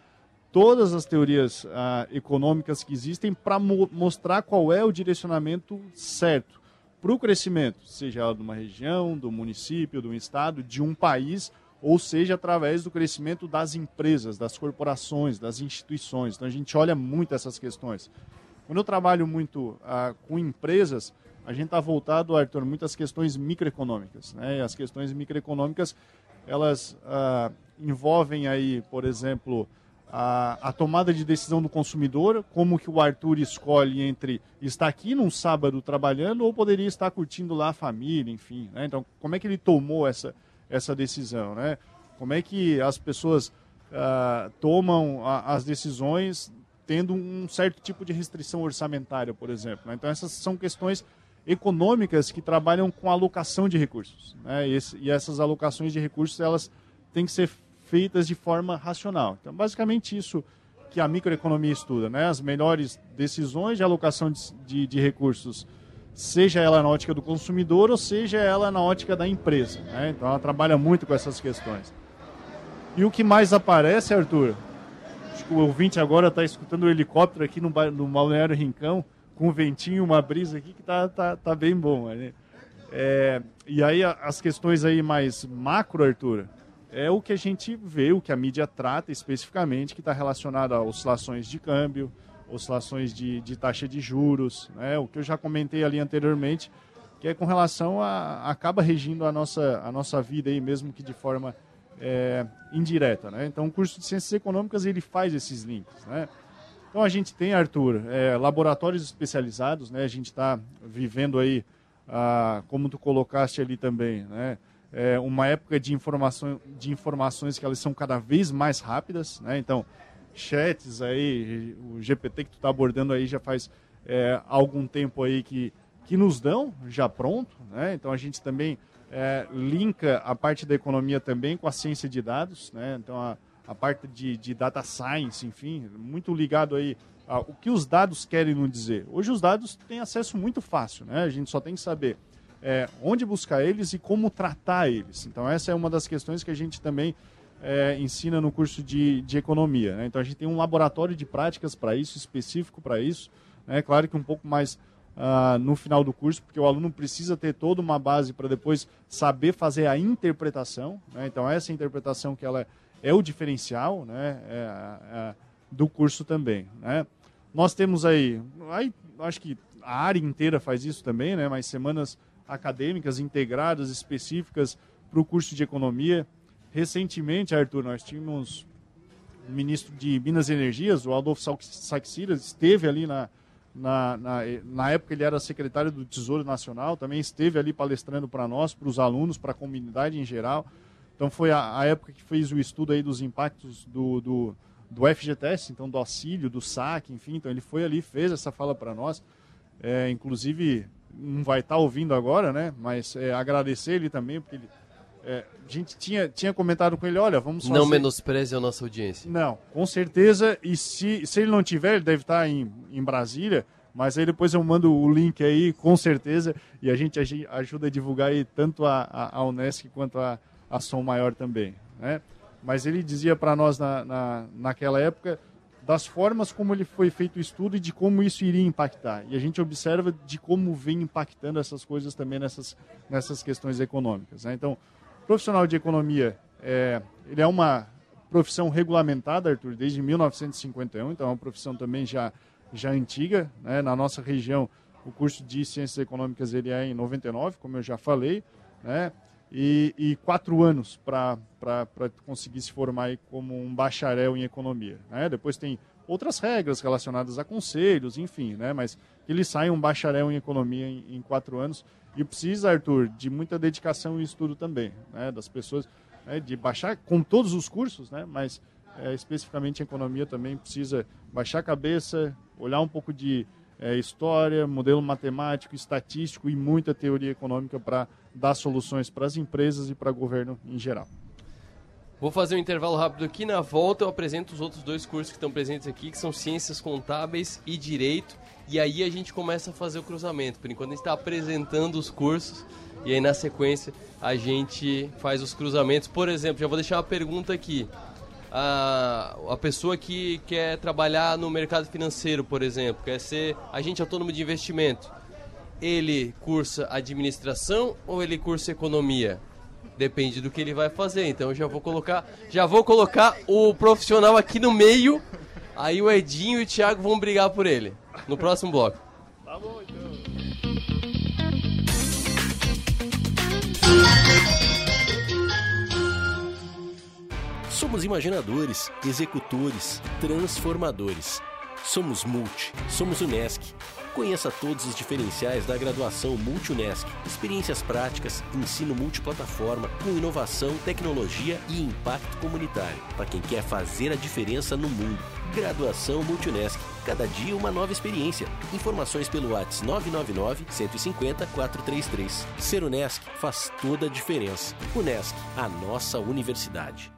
todas as teorias ah, econômicas que existem para mo mostrar qual é o direcionamento certo para o crescimento, seja ela de uma região, do município, do estado, de um país, ou seja, através do crescimento das empresas, das corporações, das instituições. Então, a gente olha muito essas questões. Quando eu trabalho muito ah, com empresas, a gente está voltado, Arthur, muitas questões microeconômicas. Né? As questões microeconômicas, elas ah, envolvem aí, por exemplo, a, a, tomada de decisão do consumidor, como que o Arthur escolhe entre estar aqui num sábado trabalhando ou poderia estar curtindo lá a família, enfim. Né? Então, como é que ele tomou essa, essa decisão? Né? Como é que as pessoas ah, tomam a, as decisões tendo um certo tipo de restrição orçamentária, por exemplo. Né? Então, essas são questões econômicas que trabalham com alocação de recursos. Né? E, esse, e, essas alocações de recursos elas têm que ser feitas de forma racional. Então, basicamente isso que a microeconomia estuda, né? as melhores decisões de alocação de, de, de recursos, seja ela na ótica do consumidor ou seja ela na ótica da empresa. Né? Então, ela trabalha muito com essas questões. E o que mais aparece, Arthur? Acho que o ouvinte agora está escutando o helicóptero aqui no, no Balneário Rincão com um ventinho, uma brisa aqui que tá, tá, tá bem bom. Né? É, e aí as questões aí mais macro, Arthur, é o que a gente vê, o que a mídia trata especificamente, que está relacionado a oscilações de câmbio, oscilações de, de taxa de juros, né? o que eu já comentei ali anteriormente, que é com relação a acaba regindo a nossa, a nossa vida aí mesmo que de forma é, indireta, né? Então o curso de ciências econômicas ele faz esses links, né? Então a gente tem, Arthur, é, laboratórios especializados, né? A gente está vivendo aí, ah, como tu colocaste ali também, né? É uma época de, informação, de informações que elas são cada vez mais rápidas, né? Então, chats aí, o GPT que tu está abordando aí já faz é, algum tempo aí que, que nos dão já pronto, né? Então a gente também é, linka a parte da economia também com a ciência de dados, né? Então a, a parte de, de data science, enfim, muito ligado aí ao que os dados querem nos dizer. Hoje os dados têm acesso muito fácil, né? A gente só tem que saber é, onde buscar eles e como tratar eles. Então essa é uma das questões que a gente também é, ensina no curso de, de economia. Né? Então a gente tem um laboratório de práticas para isso, específico para isso. É né? claro que um pouco mais uh, no final do curso, porque o aluno precisa ter toda uma base para depois saber fazer a interpretação. Né? Então essa interpretação que ela é o diferencial né, é, do curso também. Né? Nós temos aí, aí, acho que a área inteira faz isso também, né, mas semanas acadêmicas integradas, específicas para o curso de economia. Recentemente, Arthur, nós tínhamos o ministro de Minas e Energias, o Adolfo Saxiras, esteve ali na, na, na, na, época ele era secretário do Tesouro Nacional, também esteve ali palestrando para nós, para os alunos, para a comunidade em geral. Então foi a, a, época que fez o estudo aí dos impactos do, do, do FGTS, então do auxílio, do saque, enfim. Então ele foi ali, fez essa fala para nós. É, inclusive, não vai estar tá ouvindo agora, né? Mas é, agradecer ele também, porque ele, é, a gente tinha, tinha comentado com ele, olha, vamos fazer... Não menospreze a nossa audiência. Não, com certeza. E se, se ele não tiver, ele deve estar em, em Brasília. Mas aí depois eu mando o link aí, com certeza. E a gente ajuda a divulgar aí tanto a, a, a Unesc quanto a, a Som Maior também. Né? Mas ele dizia para nós na, na, naquela época das formas como ele foi feito o estudo e de como isso iria impactar. E a gente observa de como vem impactando essas coisas também nessas, nessas questões econômicas. Né? Então, profissional de economia, é, ele é uma profissão regulamentada, Arthur, desde 1951, então é uma profissão também já, já antiga. Né? Na nossa região, o curso de Ciências Econômicas ele é em 99, como eu já falei, né? E, e quatro anos para conseguir se formar como um bacharel em economia. Né? Depois tem outras regras relacionadas a conselhos, enfim, né? mas ele sai um bacharel em economia em, em quatro anos e precisa, Arthur, de muita dedicação e estudo também, né? das pessoas, né? de baixar com todos os cursos, né? mas é, especificamente em economia também precisa baixar a cabeça, olhar um pouco de é, história, modelo matemático, estatístico e muita teoria econômica para dar soluções para as empresas e para o governo em geral. Vou fazer um intervalo rápido aqui. Na volta eu apresento os outros dois cursos que estão presentes aqui, que são Ciências Contábeis e Direito. E aí a gente começa a fazer o cruzamento. Por enquanto a gente está apresentando os cursos e aí na sequência a gente faz os cruzamentos. Por exemplo, já vou deixar uma pergunta aqui a, a pessoa que quer trabalhar no mercado financeiro, por exemplo, quer ser agente autônomo de investimento, ele cursa administração ou ele cursa economia? Depende do que ele vai fazer. Então eu já vou colocar, já vou colocar o profissional aqui no meio. Aí o Edinho e o Thiago vão brigar por ele no próximo bloco. Tá bom, então. Somos imaginadores, executores, transformadores. Somos Multi, somos Unesc. Conheça todos os diferenciais da graduação Multi-Unesc. Experiências práticas, ensino multiplataforma, com inovação, tecnologia e impacto comunitário. Para quem quer fazer a diferença no mundo. Graduação Multi-Unesc. Cada dia uma nova experiência. Informações pelo WhatsApp 999 150 433. Ser Unesc faz toda a diferença. Unesc, a nossa universidade.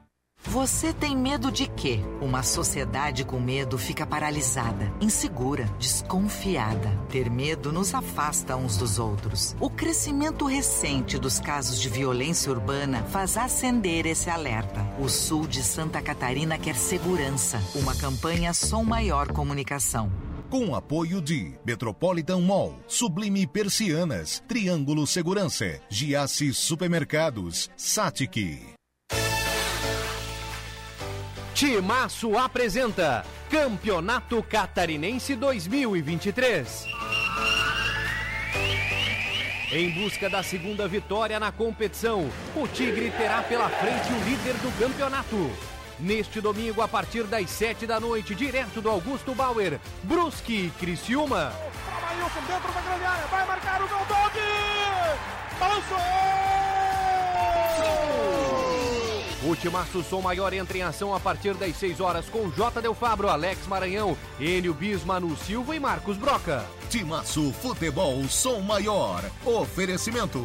Você tem medo de quê? Uma sociedade com medo fica paralisada, insegura, desconfiada. Ter medo nos afasta uns dos outros. O crescimento recente dos casos de violência urbana faz acender esse alerta. O sul de Santa Catarina quer segurança. Uma campanha Som Maior Comunicação. Com apoio de Metropolitan Mall, Sublime Persianas, Triângulo Segurança, Giasse Supermercados, Satic. Timaço apresenta Campeonato Catarinense 2023. Em busca da segunda vitória na competição, o Tigre terá pela frente o líder do campeonato. Neste domingo, a partir das sete da noite, direto do Augusto Bauer, Brusque e Criciúma. dentro da grande área, vai marcar o gol Balançou! O Timaço Som Maior entra em ação a partir das 6 horas com J. Del Fabro, Alex Maranhão, Enio Bisma, Manu Silva e Marcos Broca. Timaço Futebol Som Maior. Oferecimento.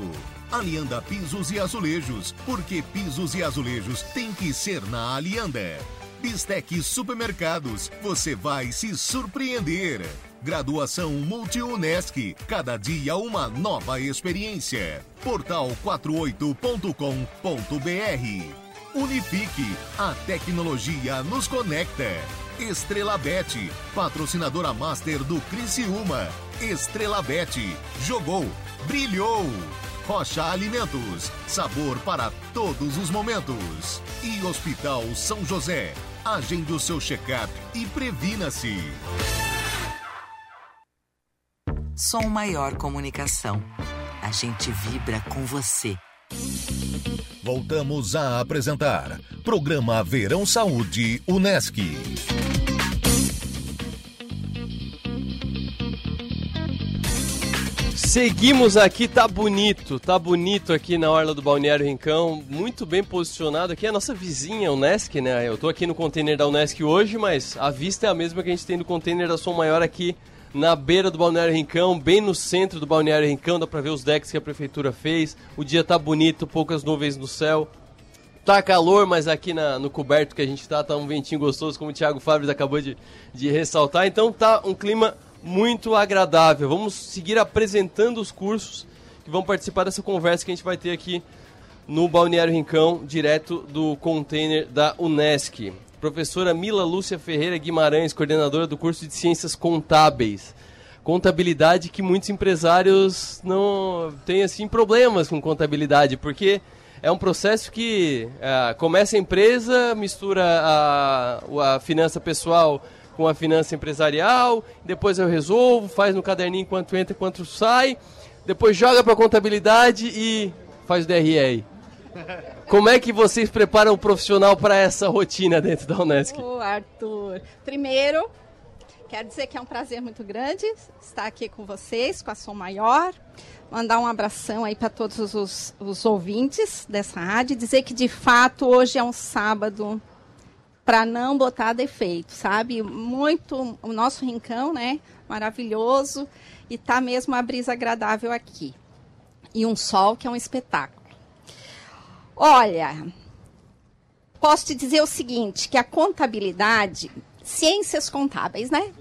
Alianda Pisos e Azulejos, porque pisos e azulejos tem que ser na Alianda. Bistec Supermercados, você vai se surpreender. Graduação Multi-UNESC, cada dia uma nova experiência. Portal 48.com.br Unifique, a tecnologia nos conecta. Estrela Bet, patrocinadora master do Criciúma. Estrela Bet, jogou, brilhou. Rocha Alimentos, sabor para todos os momentos. E Hospital São José, agende o seu check-up e previna-se. Som Maior Comunicação. A gente vibra com você. Voltamos a apresentar Programa Verão Saúde Unesc. Seguimos aqui, tá bonito, tá bonito aqui na Orla do Balneário Rincão, muito bem posicionado aqui, a nossa vizinha, Unesc, né? Eu tô aqui no container da Unesc hoje, mas a vista é a mesma que a gente tem no container da Som Maior aqui na beira do Balneário Rincão, bem no centro do Balneário Rincão, dá pra ver os decks que a prefeitura fez. O dia tá bonito, poucas nuvens no céu. Tá calor, mas aqui na, no coberto que a gente tá, tá um ventinho gostoso, como o Thiago Fábio acabou de, de ressaltar. Então tá um clima muito agradável. Vamos seguir apresentando os cursos que vão participar dessa conversa que a gente vai ter aqui no Balneário Rincão, direto do container da Unesc professora Mila Lúcia Ferreira Guimarães, coordenadora do curso de Ciências Contábeis. Contabilidade que muitos empresários não têm assim problemas com contabilidade, porque é um processo que é, começa a empresa, mistura a, a finança pessoal com a finança empresarial, depois eu resolvo, faz no caderninho quanto entra, quanto sai, depois joga para contabilidade e faz o DRE. [LAUGHS] Como é que vocês preparam o profissional para essa rotina dentro da Unesc? Ô, Arthur, primeiro, quero dizer que é um prazer muito grande estar aqui com vocês, com a Som Maior. Mandar um abração aí para todos os, os ouvintes dessa rádio. Dizer que, de fato, hoje é um sábado para não botar defeito, sabe? Muito, o nosso rincão, né? Maravilhoso. E tá mesmo a brisa agradável aqui. E um sol que é um espetáculo. Olha, posso te dizer o seguinte, que a contabilidade, ciências contábeis, né?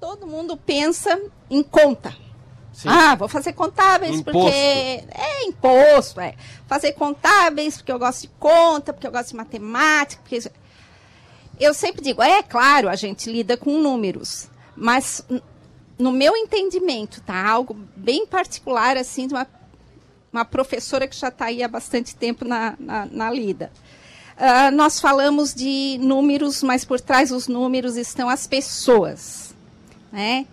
Todo mundo pensa em conta. Sim. Ah, vou fazer contábeis imposto. porque é imposto, é. Fazer contábeis porque eu gosto de conta, porque eu gosto de matemática, porque eu sempre digo, é claro, a gente lida com números, mas no meu entendimento, tá? Algo bem particular assim de uma uma professora que já está aí há bastante tempo na, na, na lida. Uh, nós falamos de números, mas por trás dos números estão as pessoas. Né?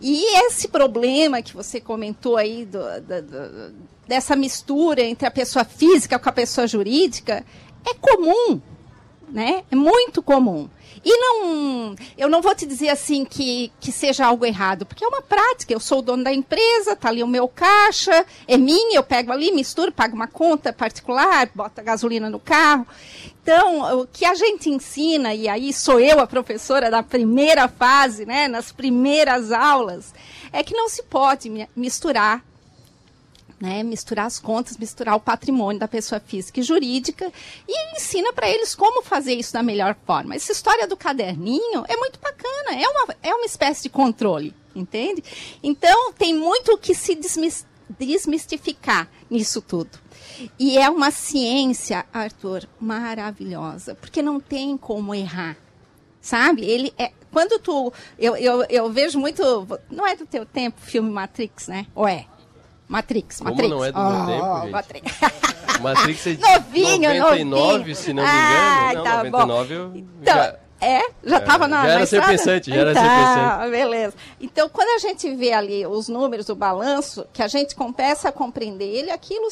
E esse problema que você comentou aí, do, do, do, dessa mistura entre a pessoa física com a pessoa jurídica, é comum. Né? É muito comum. E não, eu não vou te dizer assim que, que seja algo errado, porque é uma prática. Eu sou o dono da empresa, tá ali o meu caixa, é minha, eu pego ali, misturo, pago uma conta particular, boto gasolina no carro. Então, o que a gente ensina, e aí sou eu a professora da primeira fase, né, nas primeiras aulas, é que não se pode misturar né, misturar as contas, misturar o patrimônio da pessoa física e jurídica e ensina para eles como fazer isso da melhor forma. Essa história do caderninho é muito bacana, é uma, é uma espécie de controle, entende? Então, tem muito que se desmistificar nisso tudo. E é uma ciência, Arthur, maravilhosa, porque não tem como errar. Sabe? Ele é, quando tu. Eu, eu, eu vejo muito. Não é do teu tempo filme Matrix, né? Ou é? Matrix, Como Matrix. não é do meu oh, tempo, gente? Matrix. [LAUGHS] Matrix é de novinho, 99, novinho. se não me engano. Ah, não, tá 99 eu então, já... É? Já estava é, na Já era na ser pensante, já era então, ser pensante. beleza. Então, quando a gente vê ali os números, o balanço, que a gente começa a compreender ele, aquilo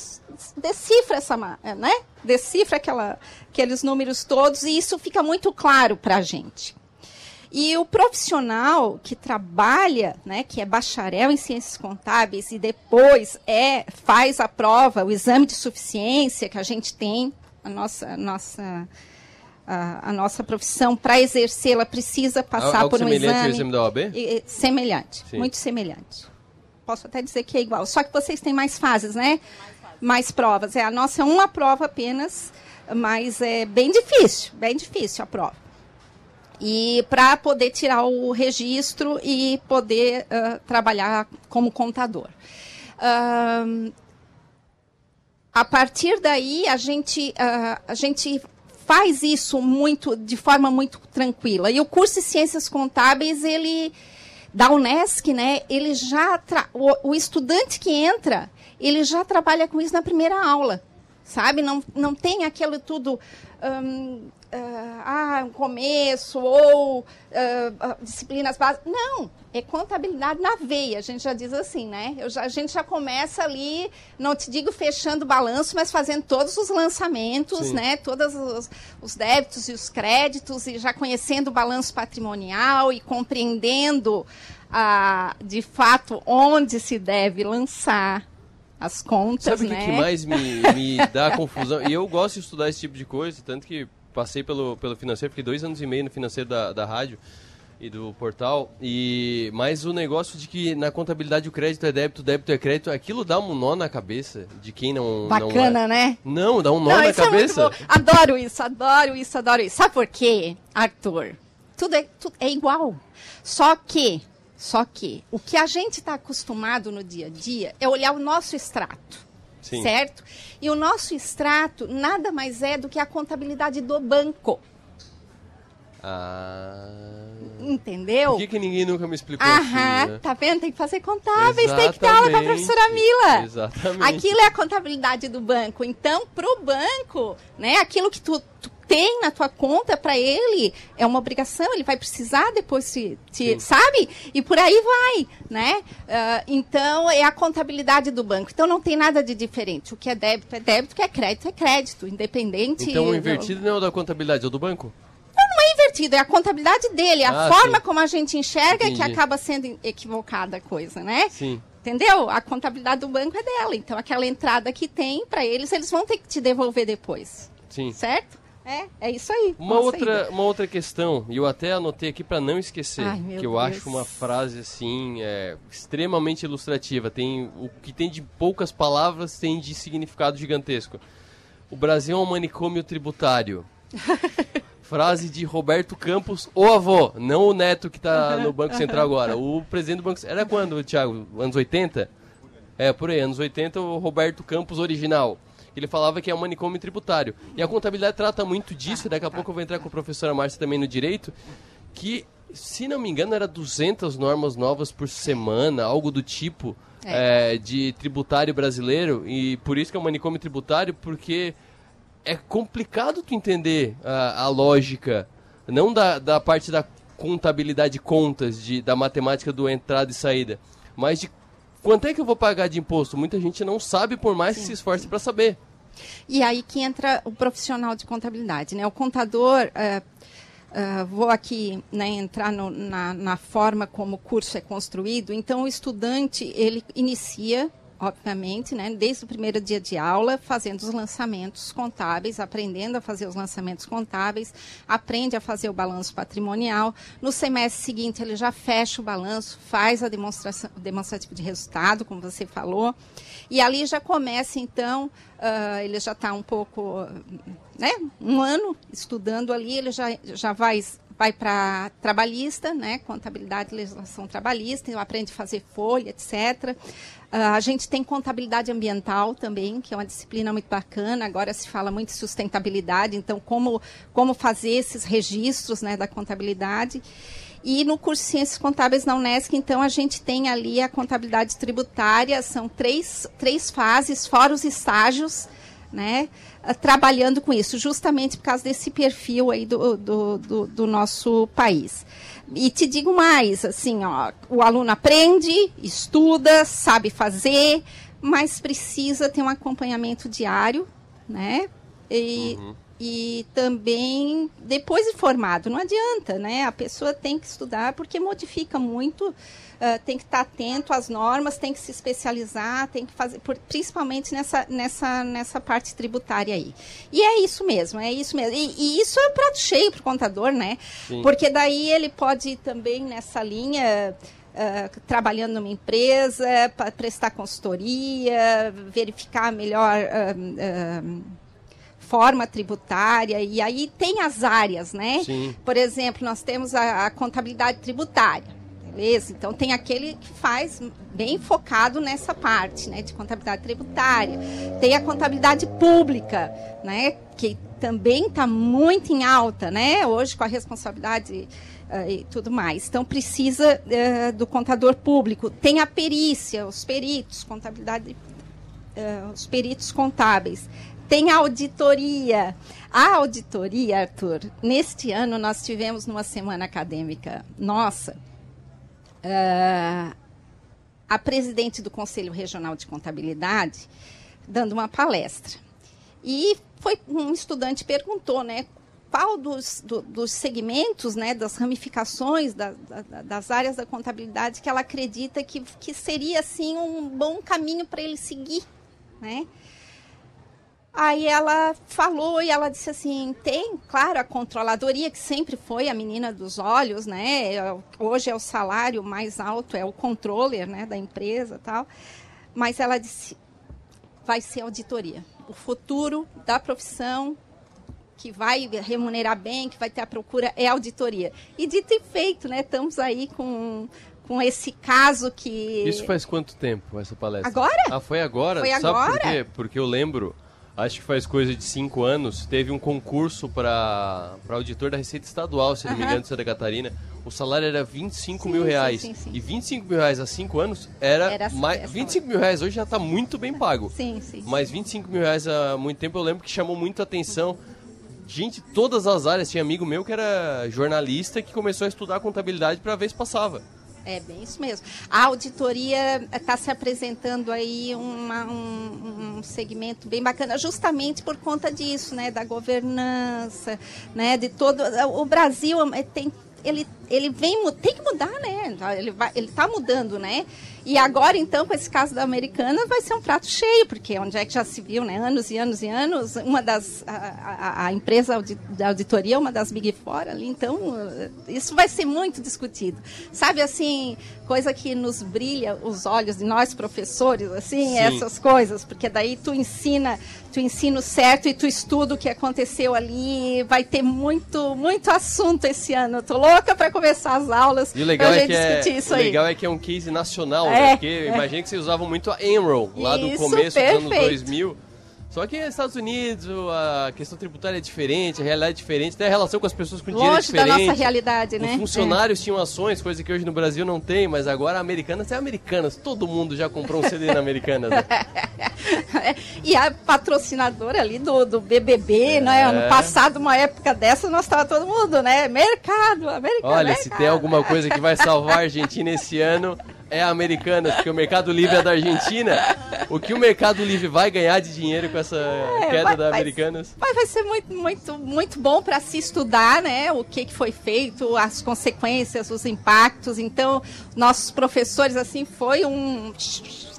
decifra essa, né? Decifra aquela, aqueles números todos e isso fica muito claro para a gente. E o profissional que trabalha, né, que é bacharel em ciências contábeis e depois é faz a prova, o exame de suficiência que a gente tem, a nossa, nossa a, a nossa profissão para exercê-la precisa passar Algo por um semelhante exame. exame da OAB? E, semelhante, Sim. muito semelhante. Posso até dizer que é igual. Só que vocês têm mais fases, né? Mais, fases. mais provas. É, a nossa é uma prova apenas, mas é bem difícil, bem difícil a prova e para poder tirar o registro e poder uh, trabalhar como contador. Uh, a partir daí a gente uh, a gente faz isso muito de forma muito tranquila e o curso de ciências contábeis ele da Unesc, né? Ele já o, o estudante que entra ele já trabalha com isso na primeira aula, sabe? Não não tem aquilo tudo um, uh, ah, um começo ou uh, disciplinas básicas. Não, é contabilidade na veia, a gente já diz assim, né? Já, a gente já começa ali, não te digo fechando o balanço, mas fazendo todos os lançamentos, Sim. né? Todos os, os, débitos e os créditos, e já conhecendo o balanço patrimonial e compreendendo a, de fato onde se deve lançar as contas, Sabe o né? que, que mais me, me [LAUGHS] dá confusão? E eu gosto de estudar esse tipo de coisa, tanto que passei pelo, pelo financeiro, fiquei dois anos e meio no financeiro da, da rádio e do portal. E mas o negócio de que na contabilidade o crédito é débito, o débito é crédito, aquilo dá um nó na cabeça de quem não Bacana, não é. né? Não, dá um nó Não, na é cabeça. bom. adoro isso, adoro isso, adoro isso. Sabe por quê, Arthur? Tudo é, tudo é igual. Só que, só que, o que a gente está acostumado no dia a dia é olhar o nosso extrato. Sim. Certo? E o nosso extrato nada mais é do que a contabilidade do banco. Ah. Entendeu? Por que, que ninguém nunca me explicou Aham, assim, né? tá vendo? Tem que fazer contábeis, tem que dar aula com a Exatamente, professora Mila. Exatamente. Aquilo é a contabilidade do banco. Então, pro banco, né, aquilo que tu, tu tem na tua conta para ele é uma obrigação, ele vai precisar depois se, se- sabe? E por aí vai, né? Ah, então, é a contabilidade do banco. Então, não tem nada de diferente. O que é débito é débito, o que é crédito é crédito, independente. Então o do- invertido não é o da contabilidade, é o do banco? É invertido, é a contabilidade dele, a Ah, forma sim. como a gente enxerga é que Entendi. acaba sendo equivocada a coisa, né? Sim. Entendeu? A contabilidade do banco é dela. Então, aquela entrada que tem para eles, eles vão ter que te devolver depois. Sim. Certo? É, é isso aí. Uma outra, uma outra questão, e eu até anotei aqui para não esquecer, Ai, que eu Deus. acho uma frase assim é, extremamente ilustrativa. Tem o que tem de poucas palavras tem de significado gigantesco. O Brasil é um manicômio tributário. [LAUGHS] Frase de Roberto Campos, o avô, não o neto que está no Banco Central agora. O presidente do Banco Era quando, Thiago? Anos 80? É, por aí, anos 80, o Roberto Campos original. Ele falava que é um manicômio tributário. E a contabilidade trata muito disso, e daqui a pouco eu vou entrar com a professora Márcia também no direito, que, se não me engano, era 200 normas novas por semana, algo do tipo, É. é, de tributário brasileiro, e por isso que é um manicômio tributário, porque é complicado tu entender a, a lógica, não da, da parte da contabilidade de contas, de, da matemática do entrada e saída, mas de quanto é que eu vou pagar de imposto. Muita gente não sabe, por mais que se esforce para saber. E aí que entra o profissional de contabilidade, né? O contador, eh, eh, vou aqui né, entrar no- na, na forma como o curso é construído. Então, o estudante, ele inicia, obviamente, né, desde o primeiro dia de aula, fazendo os lançamentos contábeis, aprendendo a fazer os lançamentos contábeis, aprende a fazer o balanço patrimonial. No semestre seguinte, ele já fecha o balanço, faz a demonstração, demonstrativo de resultado, como você falou. E ali já começa, então, ah, ele já está um pouco, né, um ano estudando ali, ele já, já vai, vai para trabalhista, né, contabilidade e legislação trabalhista, então aprende a fazer folha, etc. Ah, a gente tem contabilidade ambiental também, que é uma disciplina muito bacana. Agora se fala muito de sustentabilidade, então como, como fazer esses registros né, da contabilidade. E no curso de Ciências Contábeis na Unesc, então, a gente tem ali a contabilidade tributária, são três, três fases, fora os estágios, né, trabalhando com isso, justamente por causa desse perfil aí do, do, do, do nosso país. E te digo mais, assim, ó, o aluno aprende, estuda, sabe fazer, mas precisa ter um acompanhamento diário, né? E, e também depois de formado, não adianta, né? A pessoa tem que estudar porque modifica muito, ah, tem que estar atento às normas, tem que se especializar, tem que fazer, por- principalmente nessa, nessa, nessa parte tributária aí. E é isso mesmo, é isso mesmo. E, e isso é um prato cheio para o contador, né? Sim. Porque daí ele pode ir também nessa linha. ah, trabalhando numa empresa, para prestar consultoria, verificar melhor ah, forma tributária, e aí tem as áreas, né? Sim. Por exemplo, nós temos a, a contabilidade tributária, Então tem aquele que faz bem focado nessa parte, né, de contabilidade tributária. Tem a contabilidade pública, né, que também está muito em alta, né? Hoje com a responsabilidade ah, e tudo mais. Então precisa eh, do contador público. Tem a perícia, os peritos, contabilidade eh, os peritos contábeis. Tem a auditoria. A auditoria, Arthur, neste ano nós tivemos numa semana acadêmica nossa, eh, a presidente do Conselho Regional de Contabilidade dando uma palestra. E foi um estudante perguntou, né, principal dos, do, dos segmentos, né, das ramificações da, da, das áreas da contabilidade que ela acredita que, que seria assim um bom caminho para ele seguir, né? Aí ela falou e ela disse assim: tem, claro, a controladoria, que sempre foi a menina dos olhos, né? Hoje é o salário mais alto, é o controller né, da empresa tal. Mas ela disse: vai ser auditoria. O futuro da profissão que vai remunerar bem, que vai ter a procura, é auditoria. E dito e feito, né? Estamos aí com, com esse caso que. Isso faz quanto tempo, essa palestra? Agora? Ah, foi agora? Foi Sabe agora? por quê? Porque eu lembro acho que faz coisa de cinco anos, teve um concurso para auditor da Receita Estadual, se não me engano, de Santa Catarina. O salário era 25 Sim, mil reais. sim, sim. E 25 mil reais há cinco anos era, Era- mais. essa 25 mil reais hoje já está muito bem pago. [LAUGHS] Sim, sim. Mas 25 mil reais há muito tempo eu lembro que chamou muito atenção. Gente, todas as áreas. Tinha amigo meu que era jornalista que começou a estudar contabilidade para ver se passava. É bem isso mesmo. A auditoria está se apresentando aí uma- um, um segmento bem bacana, justamente por conta disso, né, da governança, né, de todo o Brasil eh, tem ele ele vem tem que mudar, né? Ele vai ele está mudando, né? E agora então com esse caso da americana vai ser um prato cheio, porque onde é que já se viu, né? Anos e anos e anos, uma das a, a- a empresa da auditoria, é uma das Big Four ali, então eh, isso vai ser muito discutido. Sabe assim, coisa que nos brilha os olhos de nós professores, assim, Sim. essas coisas, porque daí tu ensina, tu ensina o certo e tu estuda o que aconteceu ali, vai ter muito muito assunto esse ano. Eu tô louca para começar as aulas E o legal, pra é gente que é, o legal é que é um case nacional, É, né? Porque é. imagina que vocês usavam muito a Enroll lá do começo dos anos perfeito. 2000. Só que nos Estados Unidos a questão tributária é diferente, a realidade é diferente, até a relação com as pessoas com dinheiro é Longe da diferente. nossa realidade, né? Os funcionários tinham ações, coisa que hoje no Brasil não tem, mas agora a Americanas é Americanas. Todo mundo já comprou um CD na Americanas. né? [LAUGHS] e a patrocinadora ali do, do BBB, né? Ano passado, uma época dessa, nós tava todo mundo, né? Mercado, americano. Olha, se tem alguma coisa que vai salvar a Argentina esse ano, [LAUGHS] é Americanas, porque o Mercado Livre é da Argentina. O que o Mercado Livre vai ganhar de dinheiro com essa queda É, vai- da vai- Americanas? Mas vai ser muito, muito, muito bom para se estudar, né? O que, que foi feito, as consequências, os impactos. Então, nossos professores, assim, foi um.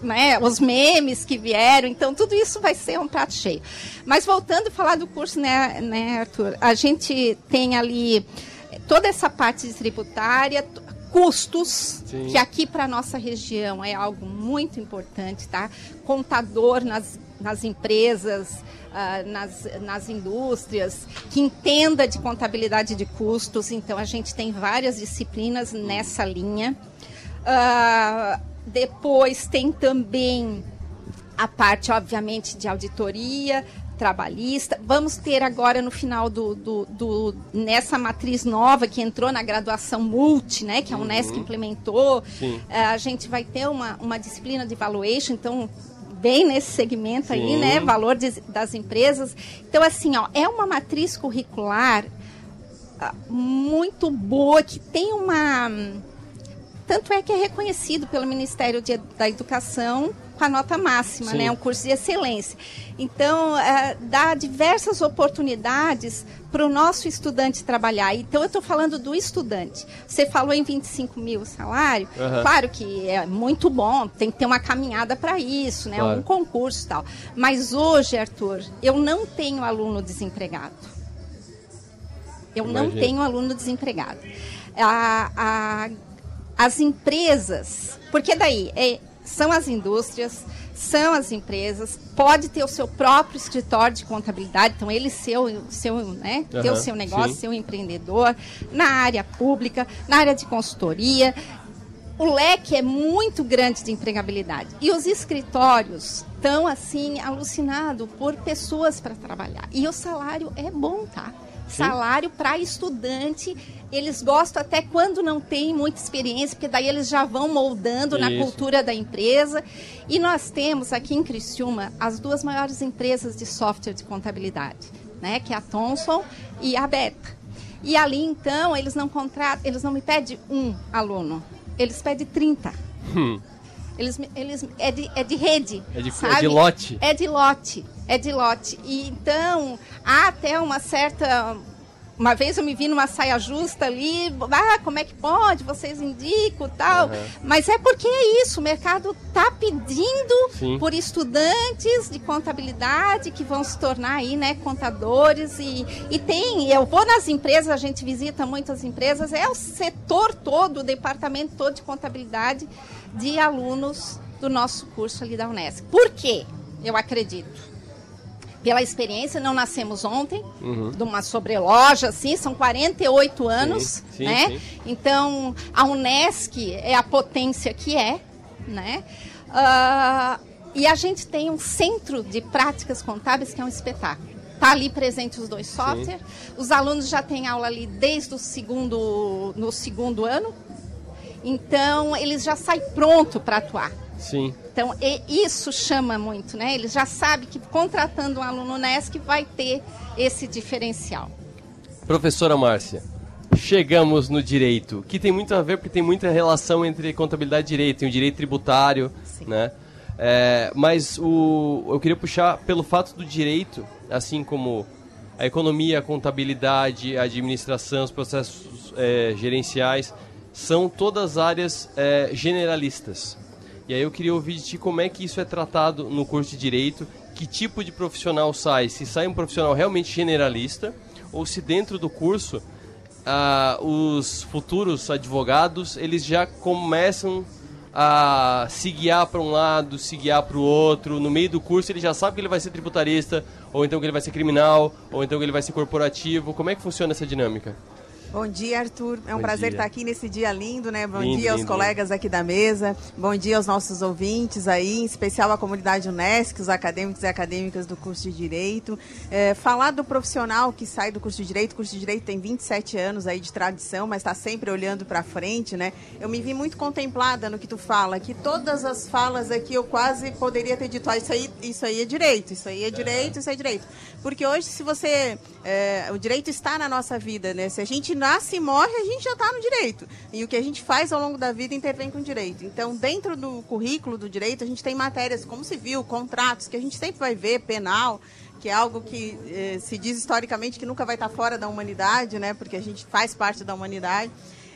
Né, os memes que vieram, então tudo isso vai ser um prato cheio. Mas voltando a falar do curso, né, né, Arthur? A gente tem ali toda essa parte tributária, custos, Sim. que aqui para nossa região é algo muito importante, tá? Contador nas, nas empresas, ah, nas, nas indústrias, que entenda de contabilidade de custos. Então, a gente tem várias disciplinas nessa linha. Ah, depois tem também a parte, obviamente, de auditoria trabalhista. Vamos ter agora no final do, do, do- nessa matriz nova que entrou na graduação multi, né, que a Unesco Uhum. implementou. Sim. eh, a gente vai ter uma, uma disciplina de valuation, então bem nesse segmento aí, Sim. né, valor de- das empresas. Então assim, ó, é uma matriz curricular ah, muito boa que tem uma tanto é que é reconhecido pelo Ministério de- da Educação com a nota máxima, Sim. né? Um curso de excelência. Então, eh, dá diversas oportunidades para o nosso estudante trabalhar. Então, eu estou falando do estudante. Você falou em 25 mil salário. Aham. Claro que é muito bom, tem que ter uma caminhada para isso, né? Claro. Um concurso e tal. Mas hoje, Arthur, eu não tenho aluno desempregado. Eu não Imagino. tenho aluno desempregado. A- a- as empresas, porque daí é, são as indústrias, são as empresas, pode ter o seu próprio escritório de contabilidade, então ele ser o seu, né, ter o seu negócio, sim. ser um empreendedor, na área pública, na área de consultoria. O leque é muito grande de empregabilidade. E os escritórios estão, assim, alucinados por pessoas para trabalhar. E o salário é bom, tá? Salário para estudante, eles gostam até quando não tem muita experiência, porque daí eles já vão moldando na Isso. cultura da empresa. E nós temos aqui em Criciúma as duas maiores empresas de software de contabilidade, né? Que é a Thomson e a Beta. E ali, então, eles não contratam, eles não me pedem um aluno, eles pedem 30. Hum. Eles, eles, é, de, é de rede. É de- é sabe? de lote. É de lote. É de lote. E então, há até uma certa uma vez eu me vi numa saia justa ali, ah, como é que pode? Vocês indicam tal. Uhum. Mas é porque é isso, o mercado está pedindo Sim. por estudantes de contabilidade que vão se tornar aí, né, contadores. E, e tem, eu vou nas empresas, a gente visita muitas empresas, é o setor todo, o departamento todo de contabilidade de alunos do nosso curso ali da Unesco. Por quê? Eu acredito pela experiência, não nascemos ontem, uhum. de uma sobreloja, assim, são 48 anos, sim, sim, né? Sim. Então, a Unesc é a potência que é, né? Uh, e a gente tem um centro de práticas contábeis que é um espetáculo. Está ali presente os dois softwares. Os alunos já têm aula ali desde o segundo, no segundo ano. Então, eles já saem pronto para atuar. Sim. Então, isso chama muito, né? Ele já sabe que contratando um aluno NESC vai ter esse diferencial. Professora Márcia, chegamos no direito, que tem muito a ver porque tem muita relação entre contabilidade e direito, tem o direito tributário, Sim. né? É, mas o, eu queria puxar pelo fato do direito, assim como a economia, a contabilidade, a administração, os processos é, gerenciais, são todas áreas é, generalistas. E aí eu queria ouvir de ti como é que isso é tratado no curso de Direito, que tipo de profissional sai, se sai um profissional realmente generalista, ou se dentro do curso ah, os futuros advogados eles já começam a se guiar para um lado, se guiar para o outro. No meio do curso ele já sabe que ele vai ser tributarista, ou então que ele vai ser criminal, ou então que ele vai ser corporativo. Como é que funciona essa dinâmica? Bom dia, Arthur. É um Bom prazer dia. estar aqui nesse dia lindo, né? Bom lindo, dia aos lindo. colegas aqui da mesa. Bom dia aos nossos ouvintes aí, em especial à comunidade UNESCO, os acadêmicos e acadêmicas do curso de Direito. É, falar do profissional que sai do curso de Direito. O curso de Direito tem 27 anos aí de tradição, mas está sempre olhando para frente, né? Eu me vi muito contemplada no que tu fala, que todas as falas aqui eu quase poderia ter dito, ah, isso aí, isso aí é direito, isso aí é direito, isso aí é direito. Porque hoje, se você... É, o direito está na nossa vida, né? Se a gente nasce e morre, a gente já está no direito. E o que a gente faz ao longo da vida intervém com o direito. Então, dentro do currículo do direito, a gente tem matérias como civil, contratos, que a gente sempre vai ver, penal, que é algo que eh, se diz historicamente que nunca vai estar fora da humanidade, né? Porque a gente faz parte da humanidade.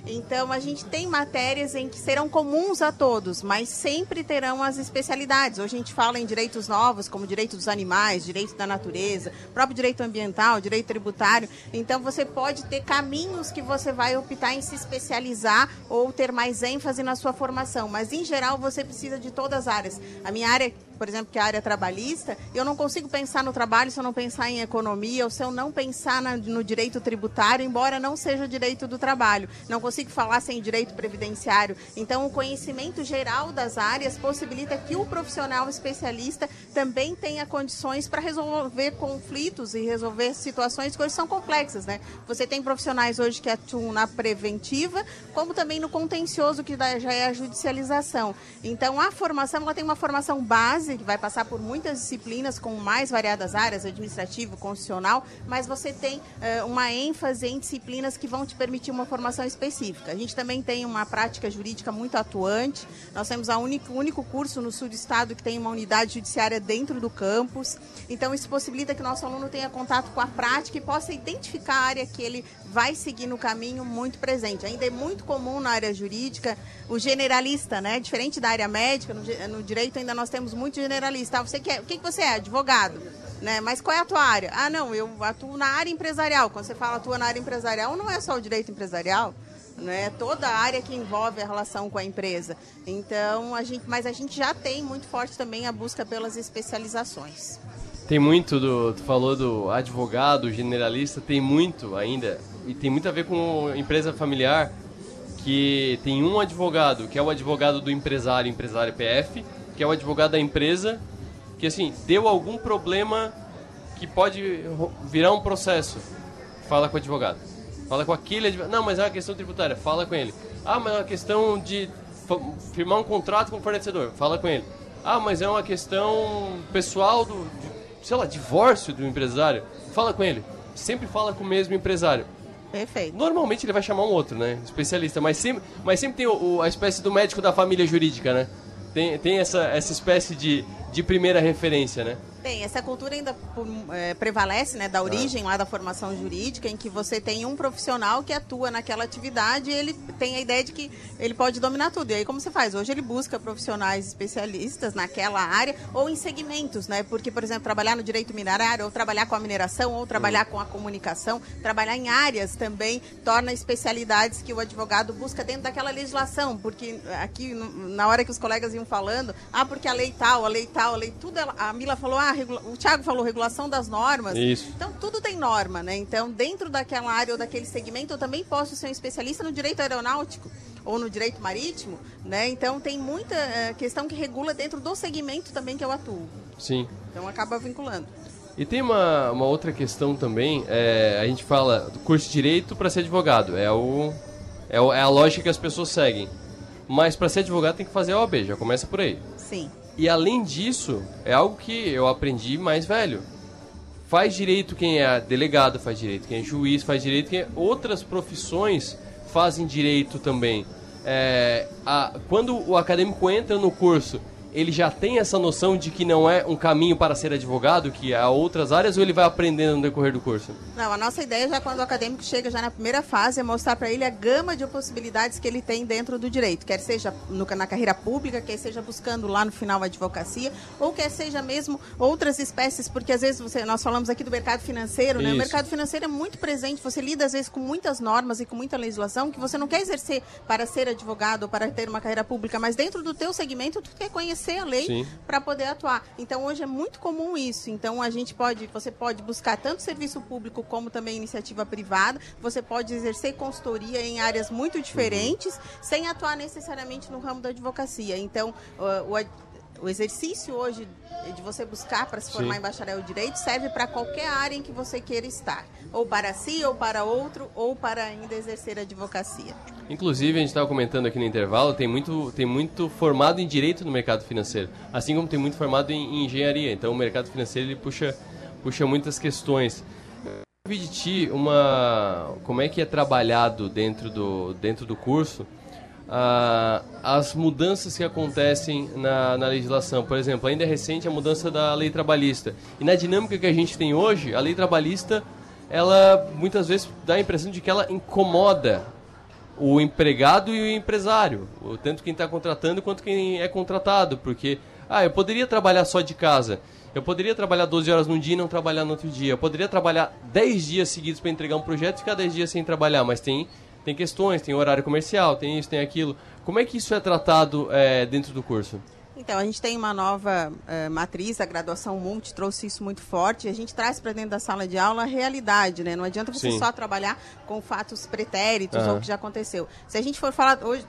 Então, a gente tem matérias em que serão comuns a todos, mas sempre terão as especialidades. Hoje a gente fala em direitos novos, como direito dos animais, direito da natureza, próprio direito ambiental, direito tributário. Então, você pode ter caminhos que você vai optar em se especializar ou ter mais ênfase na sua formação. Mas, em geral, você precisa de todas as áreas. A minha área por exemplo, que é a área trabalhista, eu não consigo pensar no trabalho se eu não pensar em economia ou se eu não pensar na, no direito tributário, embora não seja o direito do trabalho. Não consigo falar sem direito previdenciário. Então, o conhecimento geral das áreas possibilita que o profissional especialista também tenha condições para resolver conflitos e resolver situações que hoje são complexas, né? Você tem profissionais hoje que atuam na preventiva, como também no contencioso, que já é a judicialização. Então, a formação, ela tem uma formação base que vai passar por muitas disciplinas com mais variadas áreas, administrativo, constitucional, mas você tem uh, uma ênfase em disciplinas que vão te permitir uma formação específica. A gente também tem uma prática jurídica muito atuante. Nós temos o único, único curso no sul do estado que tem uma unidade judiciária dentro do campus. Então, isso possibilita que nosso aluno tenha contato com a prática e possa identificar a área que ele vai seguir no caminho muito presente. Ainda é muito comum na área jurídica o generalista, né? Diferente da área médica, no, no direito ainda nós temos muito generalista. Ah, você quer, o que, que você é? Advogado. Né? Mas qual é a tua área? Ah, não, eu atuo na área empresarial. Quando você fala atua na área empresarial, não é só o direito empresarial, né? Toda a área que envolve a relação com a empresa. Então, a gente, mas a gente já tem muito forte também a busca pelas especializações. Tem muito do, tu falou do advogado, generalista, tem muito ainda e tem muito a ver com empresa familiar que tem um advogado, que é o advogado do empresário, empresário PF, que é o advogado da empresa, que assim, deu algum problema que pode virar um processo. Fala com o advogado. Fala com aquele advogado. Não, mas é uma questão tributária. Fala com ele. Ah, mas é uma questão de firmar um contrato com o fornecedor. Fala com ele. Ah, mas é uma questão pessoal do, de, sei lá, divórcio do empresário. Fala com ele. Sempre fala com o mesmo empresário. Perfeito. Normalmente ele vai chamar um outro, né? Especialista. Mas sempre, mas sempre tem o, o, a espécie do médico da família jurídica, né? Tem, tem essa, essa espécie de, de primeira referência, né? Tem, essa cultura ainda é, prevalece, né, da origem lá da formação jurídica, em que você tem um profissional que atua naquela atividade e ele tem a ideia de que ele pode dominar tudo. E aí como você faz? Hoje ele busca profissionais especialistas naquela área ou em segmentos, né? Porque, por exemplo, trabalhar no direito minerário, ou trabalhar com a mineração, ou trabalhar com a comunicação, trabalhar em áreas também torna especialidades que o advogado busca dentro daquela legislação. Porque aqui, na hora que os colegas iam falando, ah, porque a lei tal, a lei tal, a lei tudo, a Mila falou, ah, o Thiago falou regulação das normas. Isso. Então, tudo tem norma, né? Então, dentro daquela área ou daquele segmento, eu também posso ser um especialista no direito aeronáutico ou no direito marítimo, né? Então, tem muita uh, questão que regula dentro do segmento também que eu atuo. Sim. Então, acaba vinculando. E tem uma, uma outra questão também, é, a gente fala do curso de direito para ser advogado, é, o, é, o, é a lógica que as pessoas seguem. Mas para ser advogado tem que fazer a OAB, já começa por aí. Sim. E além disso, é algo que eu aprendi mais velho. Faz direito quem é delegado, faz direito quem é juiz, faz direito quem é... Outras profissões fazem direito também. É, a, quando o acadêmico entra no curso ele já tem essa noção de que não é um caminho para ser advogado, que há outras áreas, ou ele vai aprendendo no decorrer do curso? Não, a nossa ideia já quando o acadêmico chega já na primeira fase é mostrar para ele a gama de possibilidades que ele tem dentro do direito, quer seja no, na carreira pública, quer seja buscando lá no final a advocacia, ou quer seja mesmo outras espécies, porque às vezes você, nós falamos aqui do mercado financeiro, né? O mercado financeiro é muito presente, você lida às vezes com muitas normas e com muita legislação que você não quer exercer para ser advogado ou para ter uma carreira pública, mas dentro do teu segmento tu quer conhecer conhecer a lei para poder atuar. Então hoje é muito comum isso. Então a gente pode, você pode buscar tanto serviço público como também iniciativa privada. Você pode exercer consultoria em áreas muito diferentes, uhum. sem atuar necessariamente no ramo da advocacia. Então o, o exercício hoje de você buscar para se formar Sim. em bacharel de direito serve para qualquer área em que você queira estar, ou para si, ou para outro, ou para ainda exercer a advocacia. Inclusive, a gente estava comentando aqui no intervalo, tem muito, tem muito formado em direito no mercado financeiro, assim como tem muito formado em, em engenharia. Então, o mercado financeiro ele puxa, puxa muitas questões. Eu vi de ti uma, como é que é trabalhado dentro do, dentro do curso as mudanças que acontecem na, na, legislação. Por exemplo, ainda é recente a mudança da lei trabalhista. E na dinâmica que a gente tem hoje, a lei trabalhista, ela muitas vezes dá a impressão de que ela incomoda o empregado e o empresário, tanto quem está contratando quanto quem é contratado, porque ah, eu poderia trabalhar só de casa. Eu poderia trabalhar 12 horas num dia e não trabalhar no outro dia. Eu poderia trabalhar 10 dias seguidos para entregar um projeto e ficar 10 dias sem trabalhar, mas tem tem questões, tem horário comercial, tem isso, tem aquilo. Como é que isso é tratado é, dentro do curso? Então, a gente tem uma nova uh, matriz, a graduação Multi trouxe isso muito forte, e a gente traz para dentro da sala de aula a realidade, né? Não adianta você Sim. só trabalhar com fatos pretéritos uhum. ou o que já aconteceu. Se a gente for falar hoje,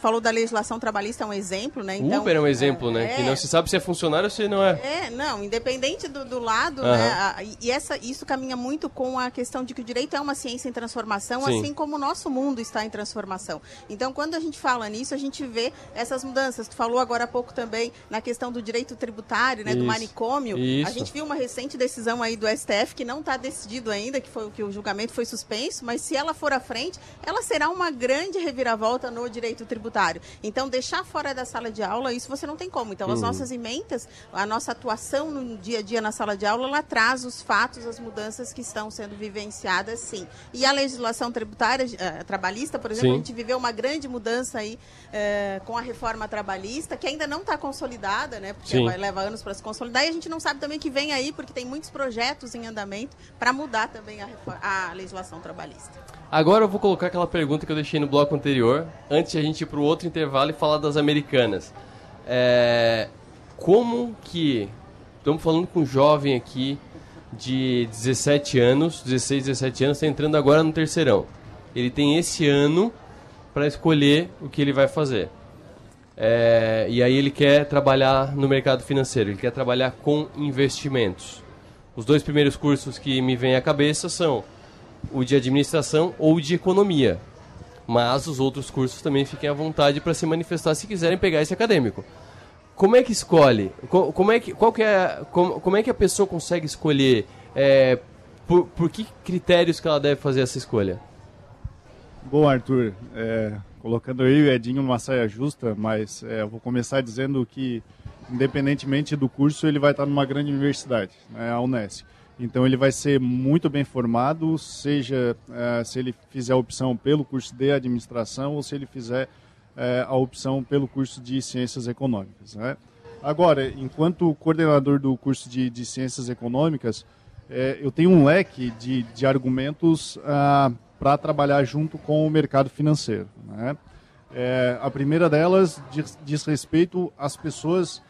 falou da legislação trabalhista, é um exemplo, né? Então, Uber é um exemplo, é, né? É, que não se sabe se é funcionário ou se não é. É, não, independente do, do lado, uhum. né? A, e essa, isso caminha muito com a questão de que o direito é uma ciência em transformação, Sim. assim como o nosso mundo está em transformação. Então, quando a gente fala nisso, a gente vê essas mudanças. Tu falou agora há pouco também na questão do direito tributário, né? Isso. Do manicômio. Isso. A gente viu uma recente decisão aí do STF que não está decidido ainda, que foi que o julgamento foi suspenso, mas se ela for à frente, ela será uma grande reviravolta no direito tributário tributário. Então, deixar fora da sala de aula, isso você não tem como. Então, as uhum. nossas emendas, a nossa atuação no dia a dia na sala de aula, ela traz os fatos, as mudanças que estão sendo vivenciadas, sim. E a legislação tributária, uh, trabalhista, por exemplo, sim. a gente viveu uma grande mudança aí uh, com a reforma trabalhista, que ainda não está consolidada, né? Porque vai, leva anos para se consolidar, e a gente não sabe também que vem aí, porque tem muitos projetos em andamento para mudar também a, a legislação trabalhista. Agora eu vou colocar aquela pergunta que eu deixei no bloco anterior, antes de a gente ir para o outro intervalo e falar das americanas. É, como que. Estamos falando com um jovem aqui de 17 anos, 16, 17 anos, está entrando agora no terceirão. Ele tem esse ano para escolher o que ele vai fazer. É, e aí ele quer trabalhar no mercado financeiro, ele quer trabalhar com investimentos. Os dois primeiros cursos que me vêm à cabeça são o de administração ou de economia. Mas os outros cursos também fiquem à vontade para se manifestar se quiserem pegar esse acadêmico. Como é que escolhe? Como é que, qual que é, como, como é que a pessoa consegue escolher? É, por, por que critérios que ela deve fazer essa escolha? Bom, Arthur, é, colocando eu e o Edinho numa saia justa, mas é, eu vou começar dizendo que independentemente do curso, ele vai estar numa grande universidade, né, a Unesco. Então ele vai ser muito bem formado, seja uh, se ele fizer a opção pelo curso de administração ou se ele fizer uh, a opção pelo curso de ciências econômicas. Né? Agora, enquanto coordenador do curso de, de ciências econômicas, uh, eu tenho um leque de, de argumentos ah, para trabalhar junto com o mercado financeiro. Né? a primeira delas diz, diz respeito às pessoas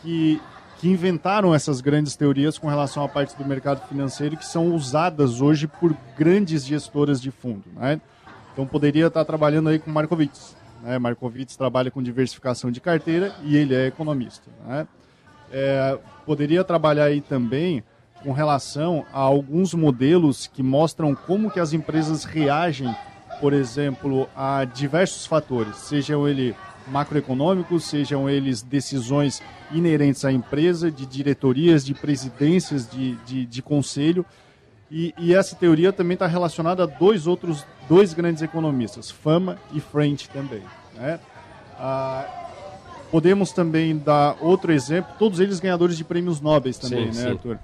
que que inventaram essas grandes teorias com relação à parte do mercado financeiro que são usadas hoje por grandes gestoras de fundo. Né? Então poderia estar trabalhando aí com Markowitz. Né? Markowitz trabalha com diversificação de carteira e ele é economista. Né? É, poderia trabalhar aí também com relação a alguns modelos que mostram como que as empresas reagem, por exemplo, a diversos fatores, sejam ele macroeconômicos, sejam eles decisões inerentes à empresa, de diretorias, de presidências, de, de, de conselho. E, e, essa teoria também está relacionada a dois outros, dois grandes economistas, Fama e French também. Né? Ah, podemos também dar outro exemplo, todos eles ganhadores de prêmios nobres também, sim, né, sim. Arthur?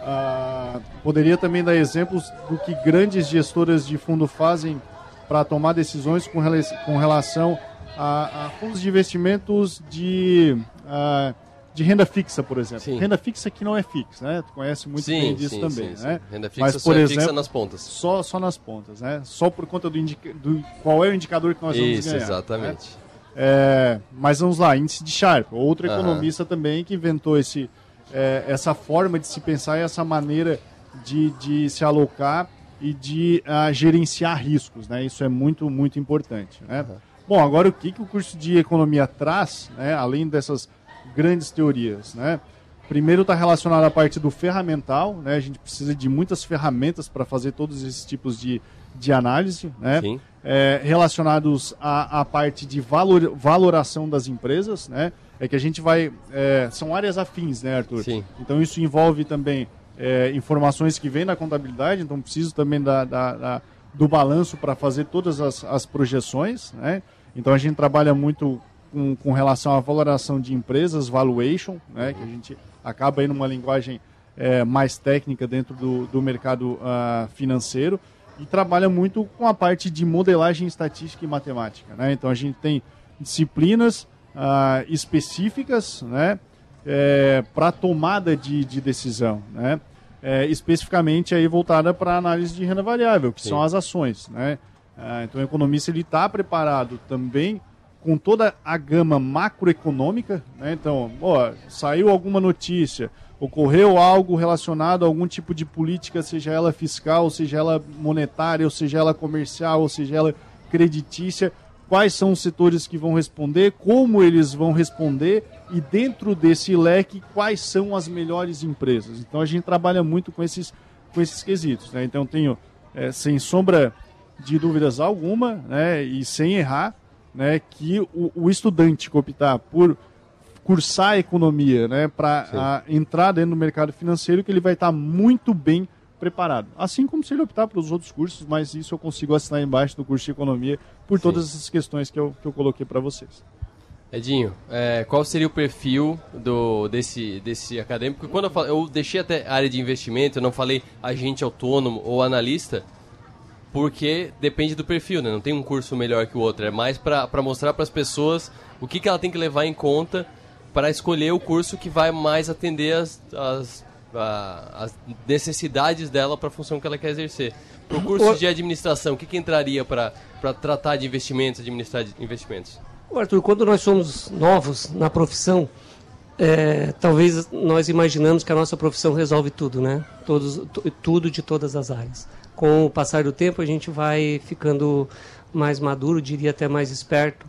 Ah, poderia também dar exemplos do que grandes gestoras de fundo fazem para tomar decisões com, com relação a, a fundos de investimentos de, a, de renda fixa, por exemplo. Sim. Renda fixa que não é fixa, né? Tu conhece muito sim, bem disso sim, também, né? Renda fixa Mas, por é exemplo, fixa nas pontas. Só, só nas pontas, né? Só por conta do, indica, do qual é o indicador que nós vamos Isso, ganhar. Exatamente. Né? É, mas vamos lá, índice de Sharpe, outro economista também que inventou esse, é, essa forma de se pensar e essa maneira de, de se alocar e de uh, gerenciar riscos, né? Isso é muito, muito importante, né? Uhum. Bom, agora o que, que o curso de economia traz, né, além dessas grandes teorias, né? Primeiro está relacionado à parte do ferramental, né? A gente precisa de muitas ferramentas para fazer todos esses tipos de, de análise, né? Sim. É, relacionados à, à parte de valor, valoração das empresas, né? É que a gente vai... É, são áreas afins, né, Arthur? Sim. Então isso envolve também é, informações que vêm da contabilidade, então preciso também da, da, da do balanço para fazer todas as, as projeções. Né? Então a gente trabalha muito com, com, relação à valoração de empresas, valuation, né? que a gente acaba aí numa linguagem é, mais técnica dentro do, do mercado uh, financeiro e trabalha muito com a parte de modelagem estatística e matemática. Né? Então a gente tem disciplinas uh, específicas né? É, para tomada de, de decisão. Né? É, especificamente aí voltada para análise de renda variável, que Sim. são as ações. Né? É, então o economista ele está preparado também com toda a gama macroeconômica. Né? Então, ó, saiu alguma notícia, ocorreu algo relacionado a algum tipo de política, seja ela fiscal, seja ela monetária, ou seja ela comercial, ou seja ela creditícia quais são os setores que vão responder, como eles vão responder e dentro desse leque quais são as melhores empresas. Então a gente trabalha muito com esses, com esses quesitos. Né? Então tenho, é, sem sombra de dúvidas alguma, né, e sem errar, né, que o, o estudante que optar por cursar economia, né, para entrar dentro do mercado financeiro, que ele vai estar muito bem preparado. Assim como se ele optar pelos outros cursos, mas isso eu consigo assinar embaixo do curso de economia por Sim. todas essas questões que eu, que eu coloquei para vocês. Edinho, é, qual seria o perfil do, desse, desse acadêmico? Quando eu, falo, eu deixei até área de investimento, eu não falei agente autônomo ou analista, porque depende do perfil, né? Não tem um curso melhor que o outro. É mais para mostrar para as pessoas o que, que ela tem que levar em conta para escolher o curso que vai mais atender as, as a, as necessidades dela para a função que ela quer exercer. Para o curso de administração, o que, que entraria para tratar de investimentos, administrar de investimentos? Arthur, quando nós somos novos na profissão, é, talvez nós imaginamos que a nossa profissão resolve tudo, né? Todos, tudo de todas as áreas. Com o passar do tempo, a gente vai ficando mais maduro, diria até mais esperto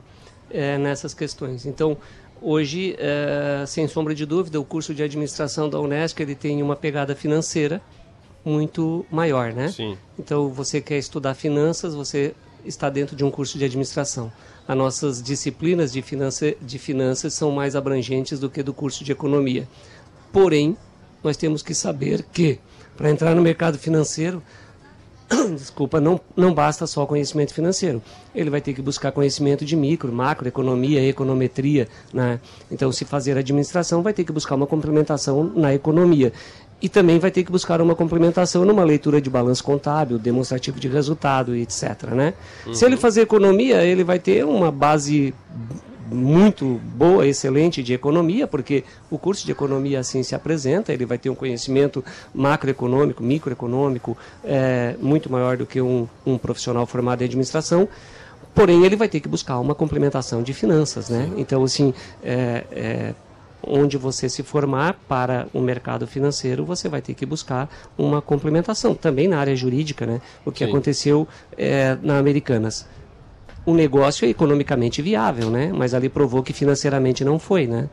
é, nessas questões. Então, Hoje, é, sem sombra de dúvida, o curso de administração da Unesco ele tem uma pegada financeira muito maior, né? Sim. Então, você quer estudar finanças, você está dentro de um curso de administração. As nossas disciplinas de, finança, de finanças são mais abrangentes do que do curso de economia. Porém, nós temos que saber que, para entrar no mercado financeiro, [COUGHS] desculpa, não, não basta só conhecimento financeiro. Ele vai ter que buscar conhecimento de micro, macroeconomia, econometria. Né? Então, se fazer administração, vai ter que buscar uma complementação na economia. E também vai ter que buscar uma complementação numa leitura de balanço contábil, demonstrativo de resultado, etc. Né? Uhum. Se ele fazer economia, ele vai ter uma base muito boa, excelente de economia, porque o curso de economia assim se apresenta, ele vai ter um conhecimento macroeconômico, microeconômico, é, muito maior do que um, um profissional formado em administração, porém ele vai ter que buscar uma complementação de finanças, né? Então, assim, é, é, onde você se formar para o mercado financeiro, você vai ter que buscar uma complementação. Também na área jurídica, né? O que Sim. aconteceu é, na Americanas o negócio é economicamente viável, né? Mas ali provou que financeiramente não foi, né?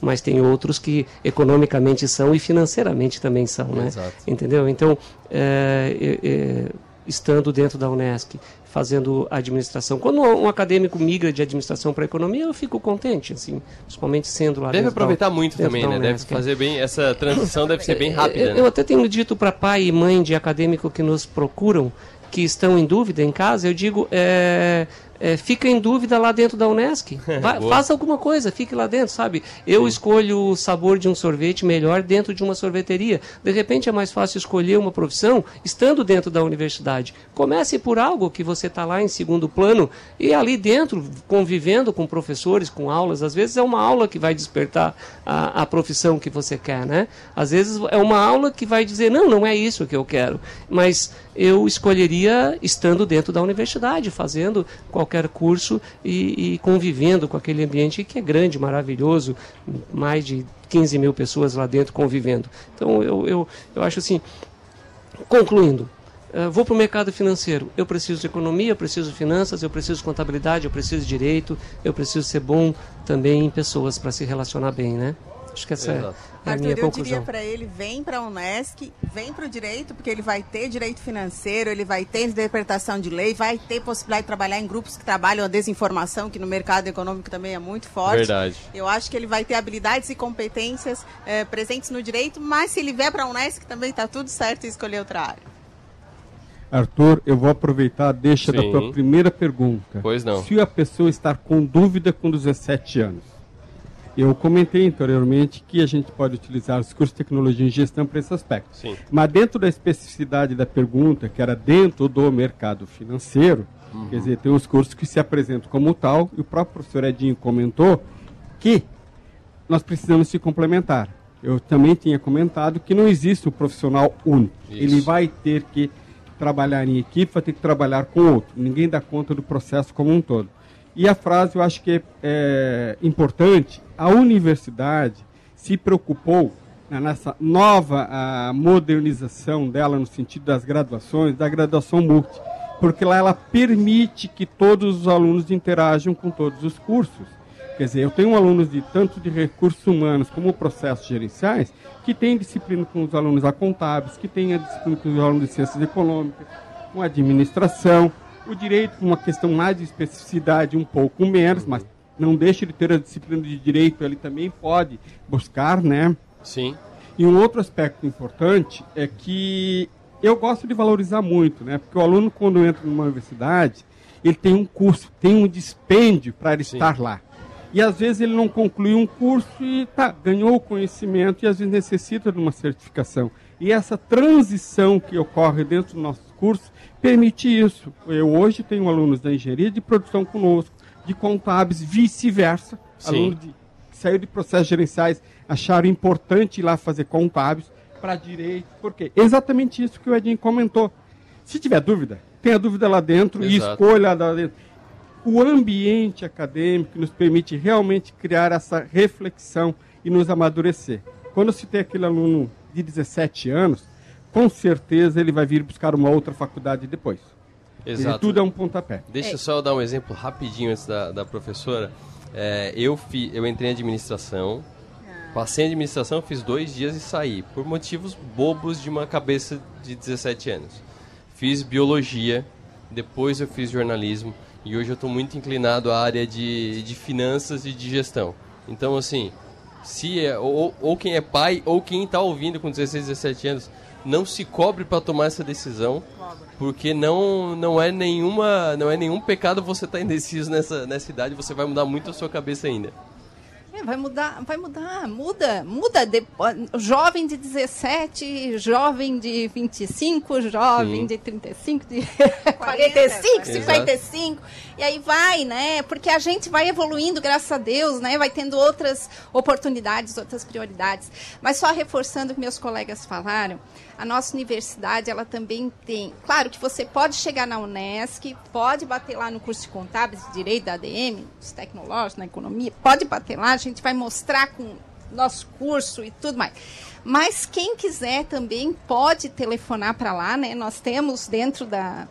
Mas tem outros que economicamente são e financeiramente também são, né? Exato. Entendeu? Então, é, é, é estando dentro da Unesc, fazendo administração. Quando um acadêmico migra de administração para economia, eu fico contente, assim, principalmente sendo lá Deve aproveitar da, muito também, né? Deve fazer bem, essa transição deve ser bem rápida. Eu, né? eu até tenho dito para pai e mãe de acadêmico que nos procuram, que estão em dúvida em casa, eu digo, é, é, fica em dúvida lá dentro da Unesc. [LAUGHS] Vai, faça alguma coisa, fique lá dentro, sabe? Eu Sim. escolho o sabor de um sorvete melhor dentro de uma sorveteria. De repente é mais fácil escolher uma profissão estando dentro da universidade. Comece por algo que você está lá em segundo plano e ali dentro, convivendo com professores, com aulas. Às vezes é uma aula que vai despertar a, a profissão que você quer, né? Às vezes é uma aula que vai dizer, não, não é isso que eu quero. Mas eu escolheria estando dentro da universidade, fazendo qualquer curso e, e, convivendo com aquele ambiente que é grande, maravilhoso, mais de 15 mil pessoas lá dentro convivendo. Então, eu, eu, eu acho assim, concluindo, uh, vou para o mercado financeiro, eu preciso de economia, eu preciso de finanças, eu preciso de contabilidade, eu preciso de direito, eu preciso ser bom também em pessoas para se relacionar bem, né? Acho que essa Exato. é a Arthur, minha eu conclusão. diria para ele, vem para a Unesc, vem para o direito, porque ele vai ter direito financeiro, ele vai ter interpretação de lei, vai ter possibilidade de trabalhar em grupos que trabalham a desinformação, que no mercado econômico também é muito forte. Verdade. Eu acho que ele vai ter habilidades e competências é, presentes no direito, mas se ele vier para a Unesc, também está tudo certo e escolher outra área. Arthur, eu vou aproveitar, deixa Sim. da tua primeira pergunta. Pois não. Se a pessoa estar com dúvida com 17 anos, eu comentei anteriormente que a gente pode utilizar os cursos de tecnologia em gestão para esse aspecto. Sim. Mas dentro da especificidade da pergunta, que era dentro do mercado financeiro, uhum. quer dizer, tem os cursos que se apresentam como tal, e o próprio professor Edinho comentou que nós precisamos se complementar. Eu também tinha comentado que não existe um profissional único. Isso. Ele vai ter que trabalhar em equipe, vai ter que trabalhar com outro. Ninguém dá conta do processo como um todo. E a frase eu acho que é, é importante. A universidade se preocupou nessa nova modernização dela no sentido das graduações, da graduação multi, porque lá ela permite que todos os alunos interajam com todos os cursos. Quer dizer, eu tenho alunos de tanto de recursos humanos como processos gerenciais que têm disciplina com os alunos a contábeis, que têm a disciplina com os alunos de ciências econômicas, com administração, o direito, uma questão mais de especificidade, um pouco menos, mas não deixa de ter a disciplina de direito, ele também pode buscar, né? Sim. E um outro aspecto importante é que eu gosto de valorizar muito, né? Porque o aluno, quando entra numa universidade, ele tem um curso, tem um dispêndio para ele Sim. estar lá. E às vezes ele não conclui um curso e tá, ganhou o conhecimento e às vezes necessita de uma certificação. E essa transição que ocorre dentro do nosso curso permite isso. Eu hoje tenho alunos da engenharia de produção conosco, de contábeis, vice-versa. Alunos de, que saíram de processos gerenciais, acharam importante ir lá fazer contábeis para direito. Por quê? Exatamente isso que o Edinho comentou. Se tiver dúvida, tenha dúvida lá dentro Exato. e escolha lá dentro. O ambiente acadêmico nos permite realmente criar essa reflexão e nos amadurecer. Quando se tem aquele aluno de 17 anos, com certeza ele vai vir buscar uma outra faculdade depois. Exato. E tudo é um pontapé. Deixa eu só dar um exemplo rapidinho antes da, da professora. É, eu, fi, eu entrei em administração, passei em administração, fiz dois dias e saí, por motivos bobos de uma cabeça de 17 anos. Fiz biologia, depois eu fiz jornalismo e hoje eu estou muito inclinado à área de, de finanças e de gestão. Então, assim, se é, ou, ou quem é pai ou quem está ouvindo com 16, 17 anos, não se cobre para tomar essa decisão, porque não não é nenhuma não é nenhum pecado você estar tá indeciso nessa nessa idade, você vai mudar muito a sua cabeça ainda. É, vai mudar, vai mudar, muda, muda. De, jovem de 17, jovem de 25, jovem Sim. de 35, de 45, 55. [LAUGHS] E aí vai, né? Porque a gente vai evoluindo, graças a Deus, né? Vai tendo outras oportunidades, outras prioridades. Mas só reforçando o que meus colegas falaram, a nossa universidade, ela também tem. Claro que você pode chegar na Unesc, pode bater lá no curso de contábeis, de direito da ADM, dos tecnológicos, na economia, pode bater lá, a gente vai mostrar com nosso curso e tudo mais. Mas quem quiser também pode telefonar para lá, né? Nós temos dentro da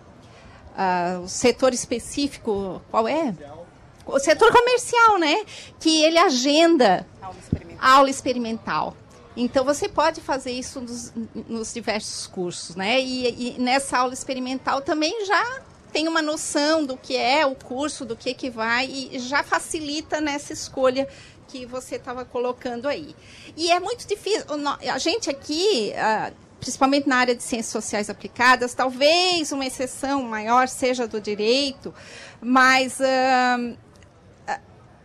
uh, o setor específico, qual é? O setor comercial, né? Que ele agenda aula experimental. Aula experimental. Então você pode fazer isso nos, nos diversos cursos, né? E, e, nessa aula experimental também já tem uma noção do que é o curso, do que que vai e já facilita nessa escolha que você estava colocando aí. E é muito difícil. A gente aqui, principalmente na área de ciências sociais aplicadas, talvez uma exceção maior seja do direito, mas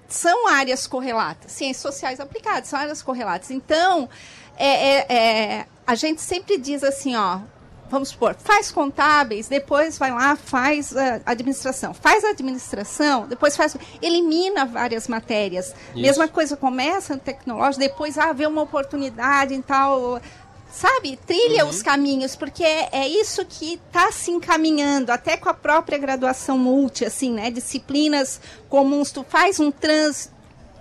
são áreas correlatas. Ciências sociais aplicadas são áreas correlatas. Então, é, é, é, a gente sempre diz assim, ó, vamos supor, faz contábeis, depois vai lá, faz uh, administração. Faz administração, depois faz. Elimina várias matérias. Isso. Mesma coisa, começa no tecnológico, depois ah, vê uma oportunidade em tal sabe, trilha uhum. os caminhos, porque é, é isso que está se encaminhando, até com a própria graduação multi, assim, né? Disciplinas comuns, tu faz um trânsito,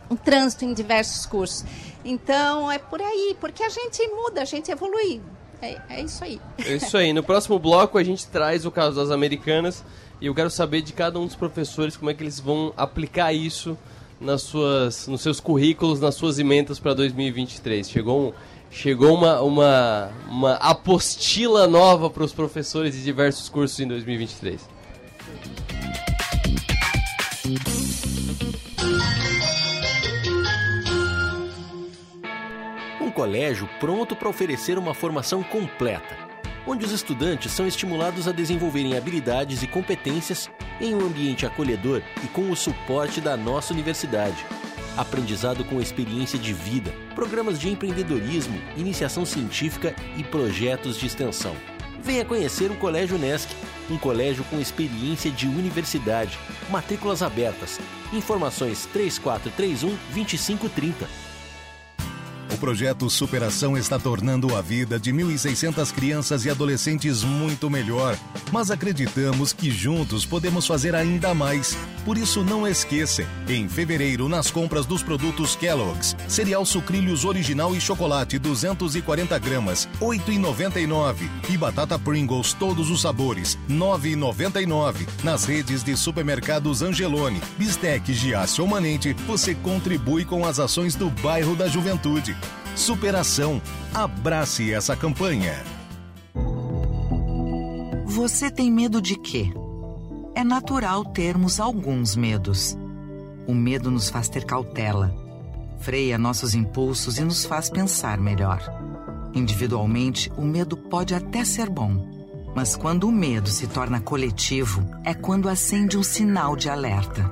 um trânsito em diversos cursos. Então, é por aí, porque a gente muda, a gente evolui. É, é isso aí. É isso aí. No próximo bloco a gente traz o caso das americanas e eu quero saber de cada um dos professores como é que eles vão aplicar isso nas suas, nos seus currículos, nas suas emendas para 2023. Chegou um chegou uma, uma, uma apostila nova para os professores de diversos cursos em 2023. Um colégio pronto para oferecer uma formação completa, onde os estudantes são estimulados a desenvolverem habilidades e competências em um ambiente acolhedor e com o suporte da nossa universidade aprendizado com experiência de vida, programas de empreendedorismo, iniciação científica e projetos de extensão. Venha conhecer o Colégio Nesc, um colégio com experiência de universidade. Matrículas abertas. Informações 3431 2530. O projeto Superação está tornando a vida de 1.600 crianças e adolescentes muito melhor, mas acreditamos que juntos podemos fazer ainda mais. Por isso, não esqueça, em fevereiro, nas compras dos produtos Kellogg's, cereal sucrilhos original e chocolate 240 gramas, 8,99 e batata Pringles todos os sabores, 9,99. Nas redes de supermercados Angelone, Bistec, Giasse ou Manente, você contribui com as ações do bairro da Juventude. Superação. Abrace essa campanha. Você tem medo de quê? É natural termos alguns medos. O medo nos faz ter cautela, freia nossos impulsos e nos faz pensar melhor. Individualmente, o medo pode até ser bom, mas quando o medo se torna coletivo, é quando acende um sinal de alerta.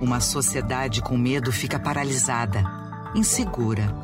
Uma sociedade com medo fica paralisada, insegura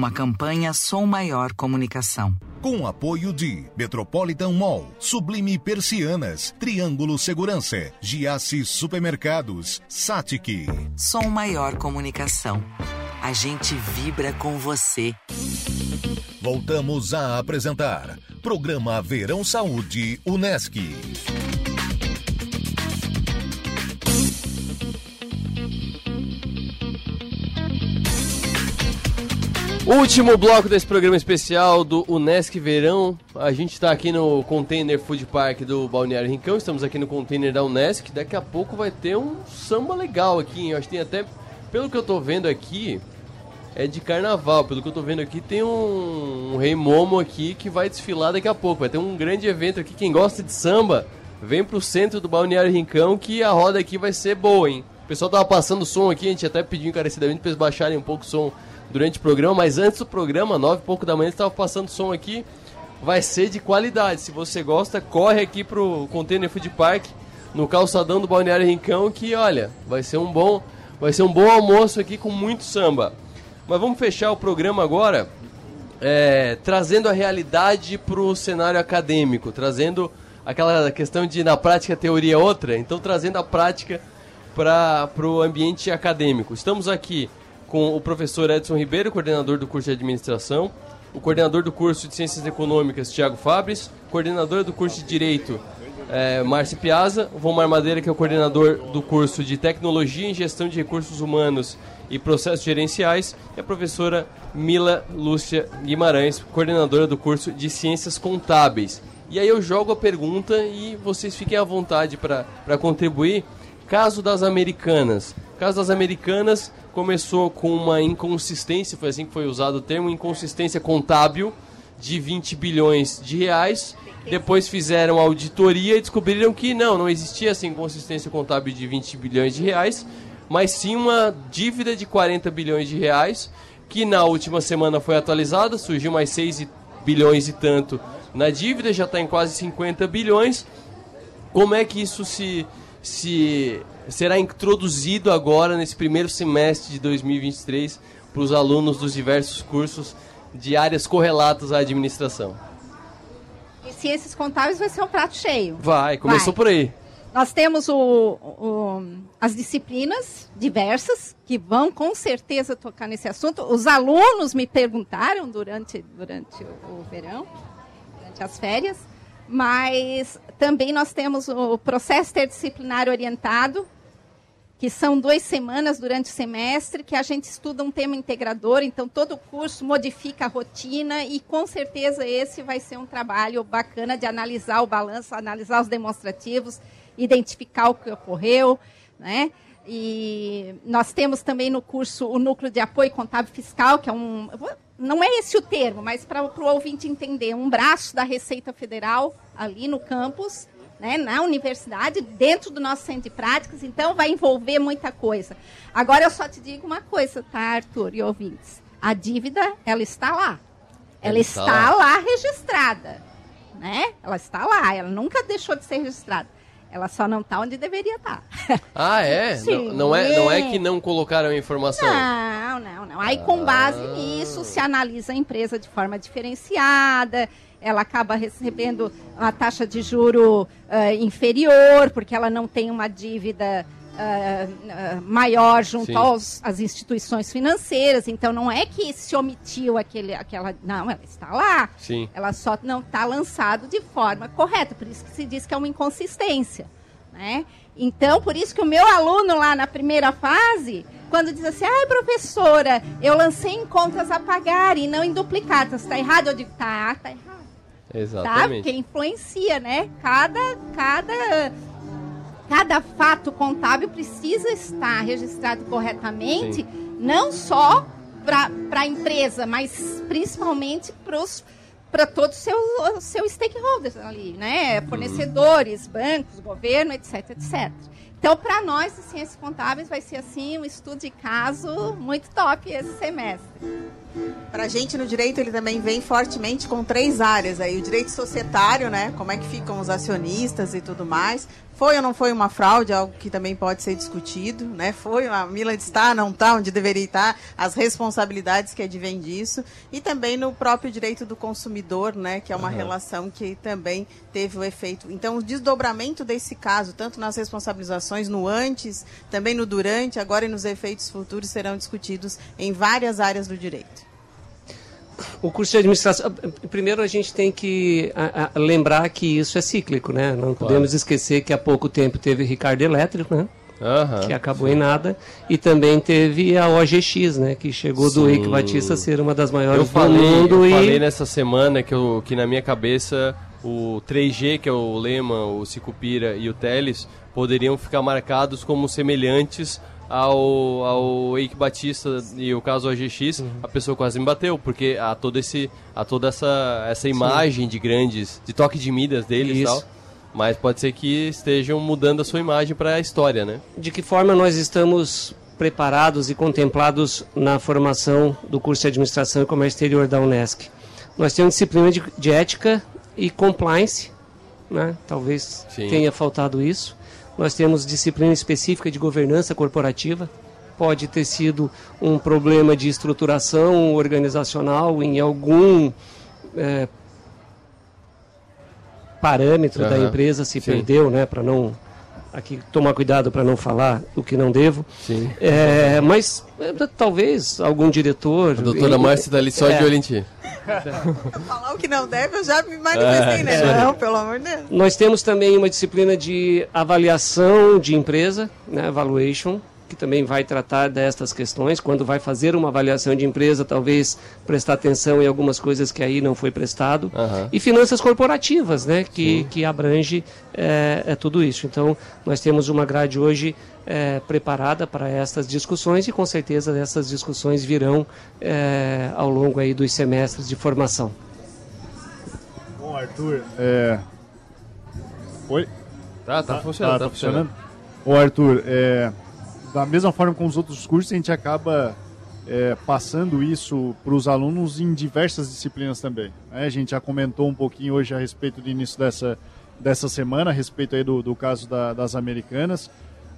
Uma campanha Som Maior Comunicação. Com apoio de Metropolitan Mall, Sublime Persianas, Triângulo Segurança, Giasse Supermercados, Satic. Som Maior Comunicação. A gente vibra com você. Voltamos a apresentar Programa Verão Saúde Unesc. Último bloco desse programa especial do Unesc Verão. A gente está aqui no Container Food Park do Balneário Rincão. Estamos aqui no container da Unesc. Daqui a pouco vai ter um samba legal aqui. Eu acho que tem até, pelo que eu tô vendo aqui, é de carnaval. Pelo que eu tô vendo aqui, tem um, um Rei Momo aqui que vai desfilar daqui a pouco. Vai ter um grande evento aqui. Quem gosta de samba, vem pro centro do Balneário Rincão que a roda aqui vai ser boa, hein? O pessoal tava passando som aqui, a gente até pediu encarecidamente para eles baixarem um pouco o som durante o programa, mas antes do programa, nove e pouco da manhã, estava passando som aqui. Vai ser de qualidade. Se você gosta, corre aqui pro Container Food Park, no calçadão do Balneário Rincão, que olha, vai ser um bom, vai ser um bom almoço aqui com muito samba. Mas vamos fechar o programa agora, é, trazendo a realidade pro cenário acadêmico, trazendo aquela questão de na prática teoria é outra, então trazendo a prática para o ambiente acadêmico. Estamos aqui com o professor Edson Ribeiro, coordenador do curso de administração, o coordenador do curso de ciências econômicas, Tiago Fabres, coordenador do curso de direito, é, Piazza, o Vomar Madeira, que é o coordenador do curso de tecnologia em gestão de recursos humanos e processos gerenciais, e a professora Mila Lúcia Guimarães, coordenadora do curso de ciências contábeis. E aí eu jogo a pergunta e vocês fiquem à vontade para contribuir. Caso das Americanas. Caso das Americanas, começou com uma inconsistência, foi assim que foi usado o termo, inconsistência contábil de 20 bilhões de reais. Depois fizeram auditoria e descobriram que não, não existia essa inconsistência contábil de 20 bilhões de reais, mas sim uma dívida de 40 bilhões de reais, que na última semana foi atualizada, surgiu mais 6 bilhões e tanto na dívida, já está em quase 50 bilhões. Como é que isso se, se será introduzido agora nesse primeiro semestre de 2023 para os alunos dos diversos cursos de áreas correlatas à administração. E ciências contábeis vai ser um prato cheio. Vai, começou vai. por aí. Nós temos o, o, as disciplinas diversas que vão com certeza tocar nesse assunto. Os alunos me perguntaram durante, durante o, o verão, durante as férias, mas também nós temos o processo interdisciplinar orientado, que são duas semanas durante o semestre, que a gente estuda um tema integrador, então todo o curso modifica a rotina e com certeza esse vai ser um trabalho bacana de analisar o balanço, analisar os demonstrativos, identificar o que ocorreu, né? E nós temos também no curso o núcleo de apoio contábil fiscal, que é um. Não é esse o termo, mas para o ouvinte entender, um braço da Receita Federal ali no campus, né, na universidade, dentro do nosso centro de práticas, então vai envolver muita coisa. Agora eu só te digo uma coisa, tá, Arthur e ouvintes? A dívida, ela está lá. Ela, ela está, está lá. lá registrada, né? Ela está lá, ela nunca deixou de ser registrada. Ela só não está onde deveria estar. Tá. Ah, é? [LAUGHS] Não, não, é? não é que não colocaram a informação? Não, não, não. Aí, com base ah. nisso, se analisa a empresa de forma diferenciada, ela acaba recebendo uma taxa de juro uh, inferior, porque ela não tem uma dívida uh, uh, maior junto aos, às instituições financeiras. Então, não é que se omitiu aquele, aquela. Não, ela está lá. Sim. Ela só não está lançado de forma correta. Por isso que se diz que é uma inconsistência. Né? Então, por isso que o meu aluno lá na primeira fase quando diz assim, ai professora, eu lancei em contas a pagar e não em duplicatas, está errado? Eu digo, tá, tá errado. Exatamente. Tá? Porque influencia, né? Cada, cada, cada fato contábil precisa estar registrado corretamente, Sim. não só para a empresa, mas principalmente para todos os seus, seus stakeholders ali, né? Uhum. Fornecedores, bancos, governo, etc, etc. Então, para nós, de ciências contábeis, vai ser assim um estudo de caso muito top esse semestre. Para a gente no direito, ele também vem fortemente com três áreas aí. O direito societário, né? Como é que ficam os acionistas e tudo mais. Foi ou não foi uma fraude, algo que também pode ser discutido, né? Foi, a Mila está, não está onde deveria estar, as responsabilidades que advêm disso. E também no próprio direito do consumidor, né? Que é uma uhum. relação que também teve o efeito. Então, o desdobramento desse caso, tanto nas responsabilizações no antes, também no durante, agora e nos efeitos futuros, serão discutidos em várias áreas do direito. O curso de administração. Primeiro, a gente tem que a, a, lembrar que isso é cíclico, né? Não podemos claro. esquecer que há pouco tempo teve Ricardo Elétrico, né? que acabou em nada, e também teve a OGX, né, que chegou Sim. do Eike Batista a ser uma das maiores eu falei, do mundo. Eu e... falei nessa semana que, eu, que na minha cabeça o 3G, que é o Lema, o Cicupira e o Teles, poderiam ficar marcados como semelhantes ao, ao Eike Batista e o caso OGX, uhum. a pessoa quase me bateu, porque há, todo esse, há toda essa, essa imagem Sim. de grandes, de toque de Midas deles e tal. Mas pode ser que estejam mudando a sua imagem para a história, né? De que forma nós estamos preparados e contemplados na formação do curso de Administração e Comércio Exterior da Unesc? Nós temos disciplina de, de ética e compliance, né? talvez Sim. tenha faltado isso. Nós temos disciplina específica de governança corporativa. Pode ter sido um problema de estruturação organizacional em algum é, parâmetro uhum. da empresa se Sim. perdeu, né, para não aqui tomar cuidado para não falar o que não devo. Sim. É, mas é, talvez algum diretor. A doutora Márcia está ali só é, de olho em ti. [LAUGHS] Falar o que não deve, eu já me manifestei, é, né? Não, pelo amor de Deus. Nós temos também uma disciplina de avaliação de empresa, né, evaluation, que também vai tratar destas questões. Quando vai fazer uma avaliação de empresa, talvez prestar atenção em algumas coisas que aí não foi prestado. Uhum. E finanças corporativas, né, que, que abrange é, é, tudo isso. Então, nós temos uma grade hoje é, preparada para estas discussões e com certeza essas discussões virão é, ao longo aí dos semestres de formação. Bom, Arthur, é... Oi? Tá, tá, tá funcionando. Tá, tá, funcionando. funcionando. Ô, Arthur, é da mesma forma com os outros cursos, a gente acaba é, passando isso para os alunos em diversas disciplinas também. Né? A gente já comentou um pouquinho hoje a respeito do início dessa, dessa semana, a respeito aí do, do caso da, das americanas,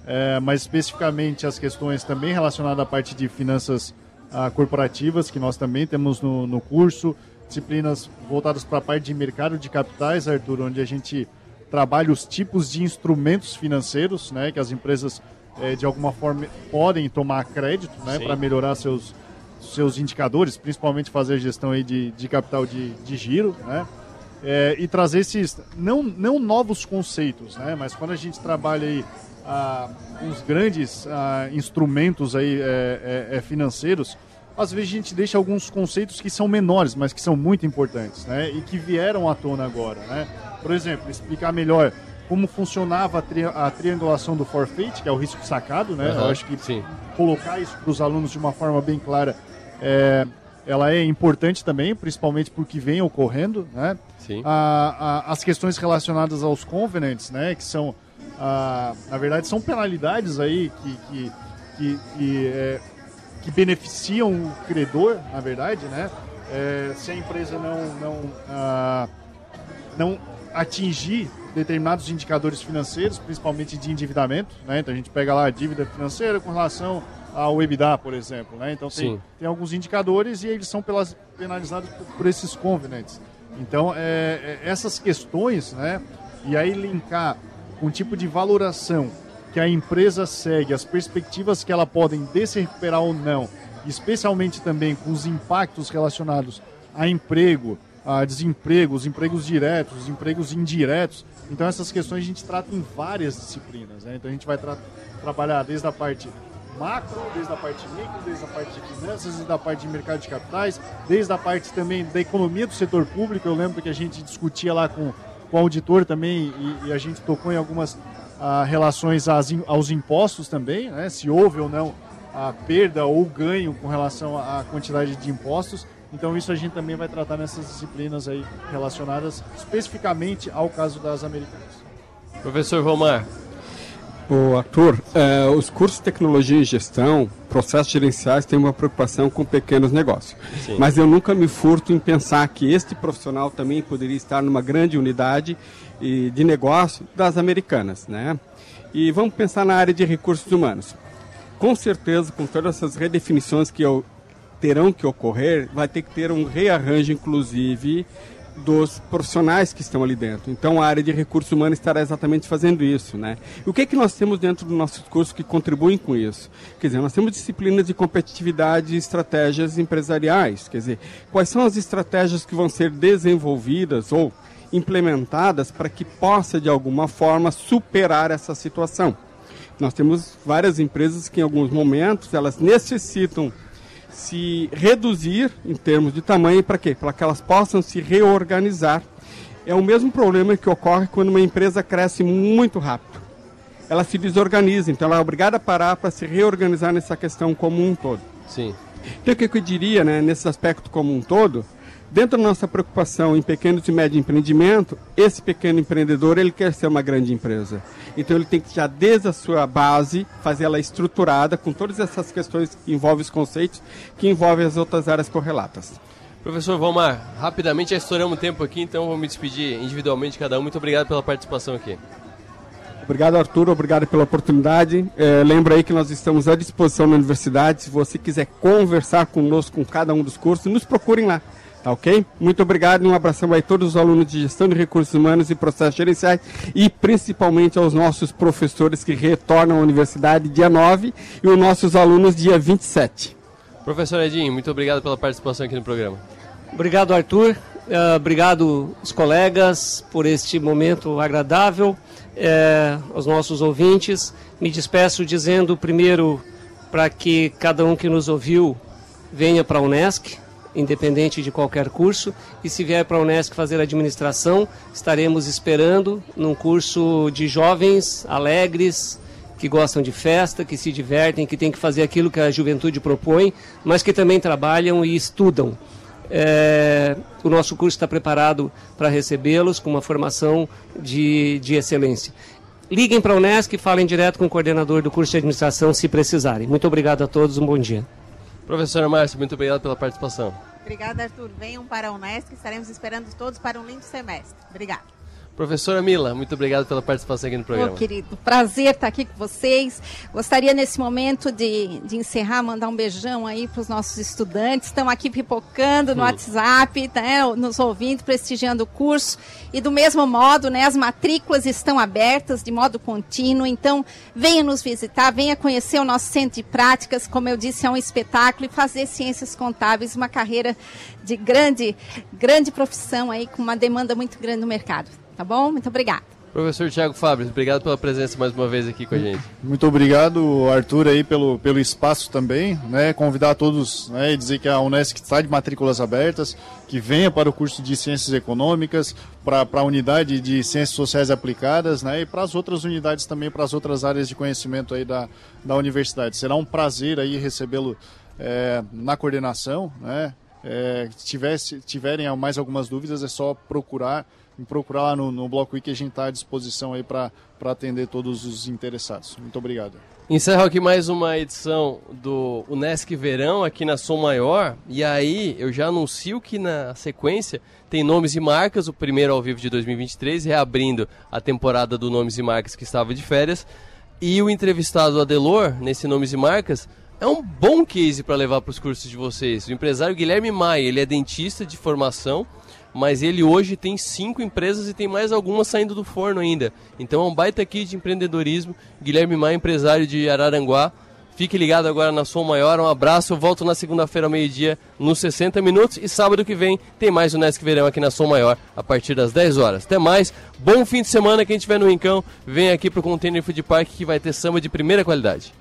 é, mas especificamente as questões também relacionadas à parte de finanças ah, corporativas, que nós também temos no, no curso, disciplinas voltadas para a parte de mercado de capitais, Arthur, onde a gente trabalha os tipos de instrumentos financeiros né, que as empresas é, de alguma forma podem tomar crédito né, para melhorar seus, seus indicadores, principalmente fazer gestão aí de, de capital de, de giro, né? É, e trazer esses, não, não novos conceitos, né? Mas quando a gente trabalha aí ah, uns grandes ah, instrumentos aí é, é, é, financeiros, às vezes a gente deixa alguns conceitos que são menores, mas que são muito importantes, né? E que vieram à tona agora, né? Por exemplo, explicar melhor como funcionava a, tri a, triangulação do forfeit, que é o risco sacado, né? Uhum, Eu acho que sim. colocar isso para os alunos de uma forma bem clara, é, ela é importante também, principalmente porque vem ocorrendo, né? Sim. A, a, as questões relacionadas aos covenants, né? Que são, na verdade, são penalidades aí que, que, que, que, é, que beneficiam o credor, na verdade, né? É, se a empresa não, não, não atingir determinados indicadores financeiros, principalmente de endividamento, né? Então a gente pega lá a dívida financeira com relação ao EBITDA, por exemplo, né? Então tem, tem alguns indicadores e eles são pelas, penalizados por, por esses covenants. Então é, é, essas questões, né? E aí linkar o tipo de valoração que a empresa segue, as perspectivas que ela podem de se recuperar ou não, especialmente também com os impactos relacionados a emprego, a desemprego, os empregos diretos, os empregos indiretos, então essas questões a gente trata em várias disciplinas. Né? Então a gente vai tra trabalhar desde a parte macro, desde a parte micro, desde a parte de finanças, desde a parte de mercado de capitais, desde a parte também da economia do setor público. Eu lembro que a gente discutia lá com, com o auditor também e, e a gente tocou em algumas ah, relações às, aos impostos também, né? se houve ou não a perda ou ganho com relação à quantidade de impostos. Então isso a gente também vai tratar nessas disciplinas aí relacionadas especificamente ao caso das americanas. Professor Romar. O Arthur, eh, os cursos de tecnologia e gestão, processos gerenciais têm uma preocupação com pequenos negócios. Sim. Mas eu nunca me furto em pensar que este profissional também poderia estar numa grande unidade de negócio das americanas, né? E vamos pensar na área de recursos humanos. Com certeza, com todas essas redefinições que eu terão que ocorrer, vai ter que ter um rearranjo, inclusive, dos profissionais que estão ali dentro. Então, a área de recursos humanos estará exatamente fazendo isso, né? E o que é que nós temos dentro do nosso curso que contribuem com isso? Quer dizer, nós temos disciplinas de competitividade e estratégias empresariais. Quer dizer, quais são as estratégias que vão ser desenvolvidas ou implementadas para que possa, de alguma forma, superar essa situação? Nós temos várias empresas que em alguns momentos elas necessitam se reduzir em termos de tamanho para quê? Para que elas possam se reorganizar. É o mesmo problema que ocorre quando uma empresa cresce muito rápido. Ela se desorganiza, então ela é obrigada a parar para se reorganizar nessa questão como um todo. Sim. Então o que eu diria, né, nesse aspecto como um todo, Dentro da nossa preocupação em pequenos e médio empreendimento, esse pequeno empreendedor ele quer ser uma grande empresa. Então ele tem que já desde a sua base fazer ela estruturada com todas essas questões que envolvem os conceitos, que envolvem as outras áreas correlatas. Professor Valmar, rapidamente já estouramos o tempo aqui, então vou me despedir individualmente de cada um. Muito obrigado pela participação aqui. Obrigado, Arthur. Obrigado pela oportunidade. É, lembra aí que nós estamos à disposição na universidade. Se você quiser conversar conosco com cada um dos cursos, nos procurem lá. Tá ok? Muito obrigado e um abração aí a todos os alunos de gestão de recursos humanos e processos gerenciais e principalmente aos nossos professores que retornam à universidade dia 9 e os nossos alunos dia 27. Professor Edinho, muito obrigado pela participação aqui no programa. Obrigado, Arthur. Uh, obrigado, os colegas, por este momento agradável. Uh, aos nossos ouvintes, me despeço dizendo primeiro para que cada um que nos ouviu venha para a Unesc, independente de qualquer curso. E se vier para a Unesc fazer administração, estaremos esperando num curso de jovens alegres, que gostam de festa, que se divertem, que têm que fazer aquilo que a juventude propõe, mas que também trabalham e estudam. É, o nosso curso está preparado para recebê-los com uma formação de, de excelência. Liguem para a Unesc e falem direto com o coordenador do curso de administração se precisarem. Muito obrigado a todos, um bom dia. Professora Márcia, muito obrigado pela participação. Obrigada, Arthur. Venham para a Unesc, estaremos esperando todos para um lindo semestre. Obrigada. Professora Mila, muito obrigado pela participação aqui no programa. Oh, querido, prazer estar aqui com vocês. Gostaria nesse momento de, de encerrar, mandar um beijão aí para os nossos estudantes. Estão aqui pipocando no hum. WhatsApp, né, nos ouvindo, prestigiando o curso. E do mesmo modo, né, as matrículas estão abertas de modo contínuo. Então, venha nos visitar, venha conhecer o nosso centro de práticas. Como eu disse, é um espetáculo e fazer ciências contábeis, uma carreira de grande, grande profissão aí, com uma demanda muito grande no mercado. Tá bom? Muito obrigada. Professor Tiago Fábio, obrigado pela presença mais uma vez aqui com a gente. Muito obrigado, Arthur, aí pelo, pelo espaço também, né? Convidar a todos né, e dizer que a Unesc está de matrículas abertas, que venha para o curso de Ciências Econômicas, para a unidade de Ciências Sociais Aplicadas, né? E para as outras unidades também, para as outras áreas de conhecimento aí da, da universidade. Será um prazer aí recebê-lo é, na coordenação, né? É, tivesse, tiverem mais algumas dúvidas, é só procurar me procurar lá no, no Bloco Wiki, a gente está à disposição aí para atender todos os interessados. Muito obrigado. Encerro aqui mais uma edição do Unesc Verão aqui na Som Maior. E aí eu já anuncio que na sequência tem Nomes e Marcas, o primeiro ao vivo de 2023, reabrindo a temporada do Nomes e Marcas que estava de férias. E o entrevistado Adelor, nesse Nomes e Marcas, é um bom case para levar para os cursos de vocês. O empresário Guilherme Maia, ele é dentista de formação mas ele hoje tem cinco empresas e tem mais algumas saindo do forno ainda. Então é um baita aqui de empreendedorismo. Guilherme Maia, empresário de Araranguá. Fique ligado agora na Som Maior. Um abraço. Eu volto na segunda-feira ao meio-dia nos 60 minutos. E sábado que vem tem mais o Nesc Verão aqui na Som Maior a partir das 10 horas. Até mais. Bom fim de semana. Quem estiver no Rincão, vem aqui pro Container Food Park que vai ter samba de primeira qualidade.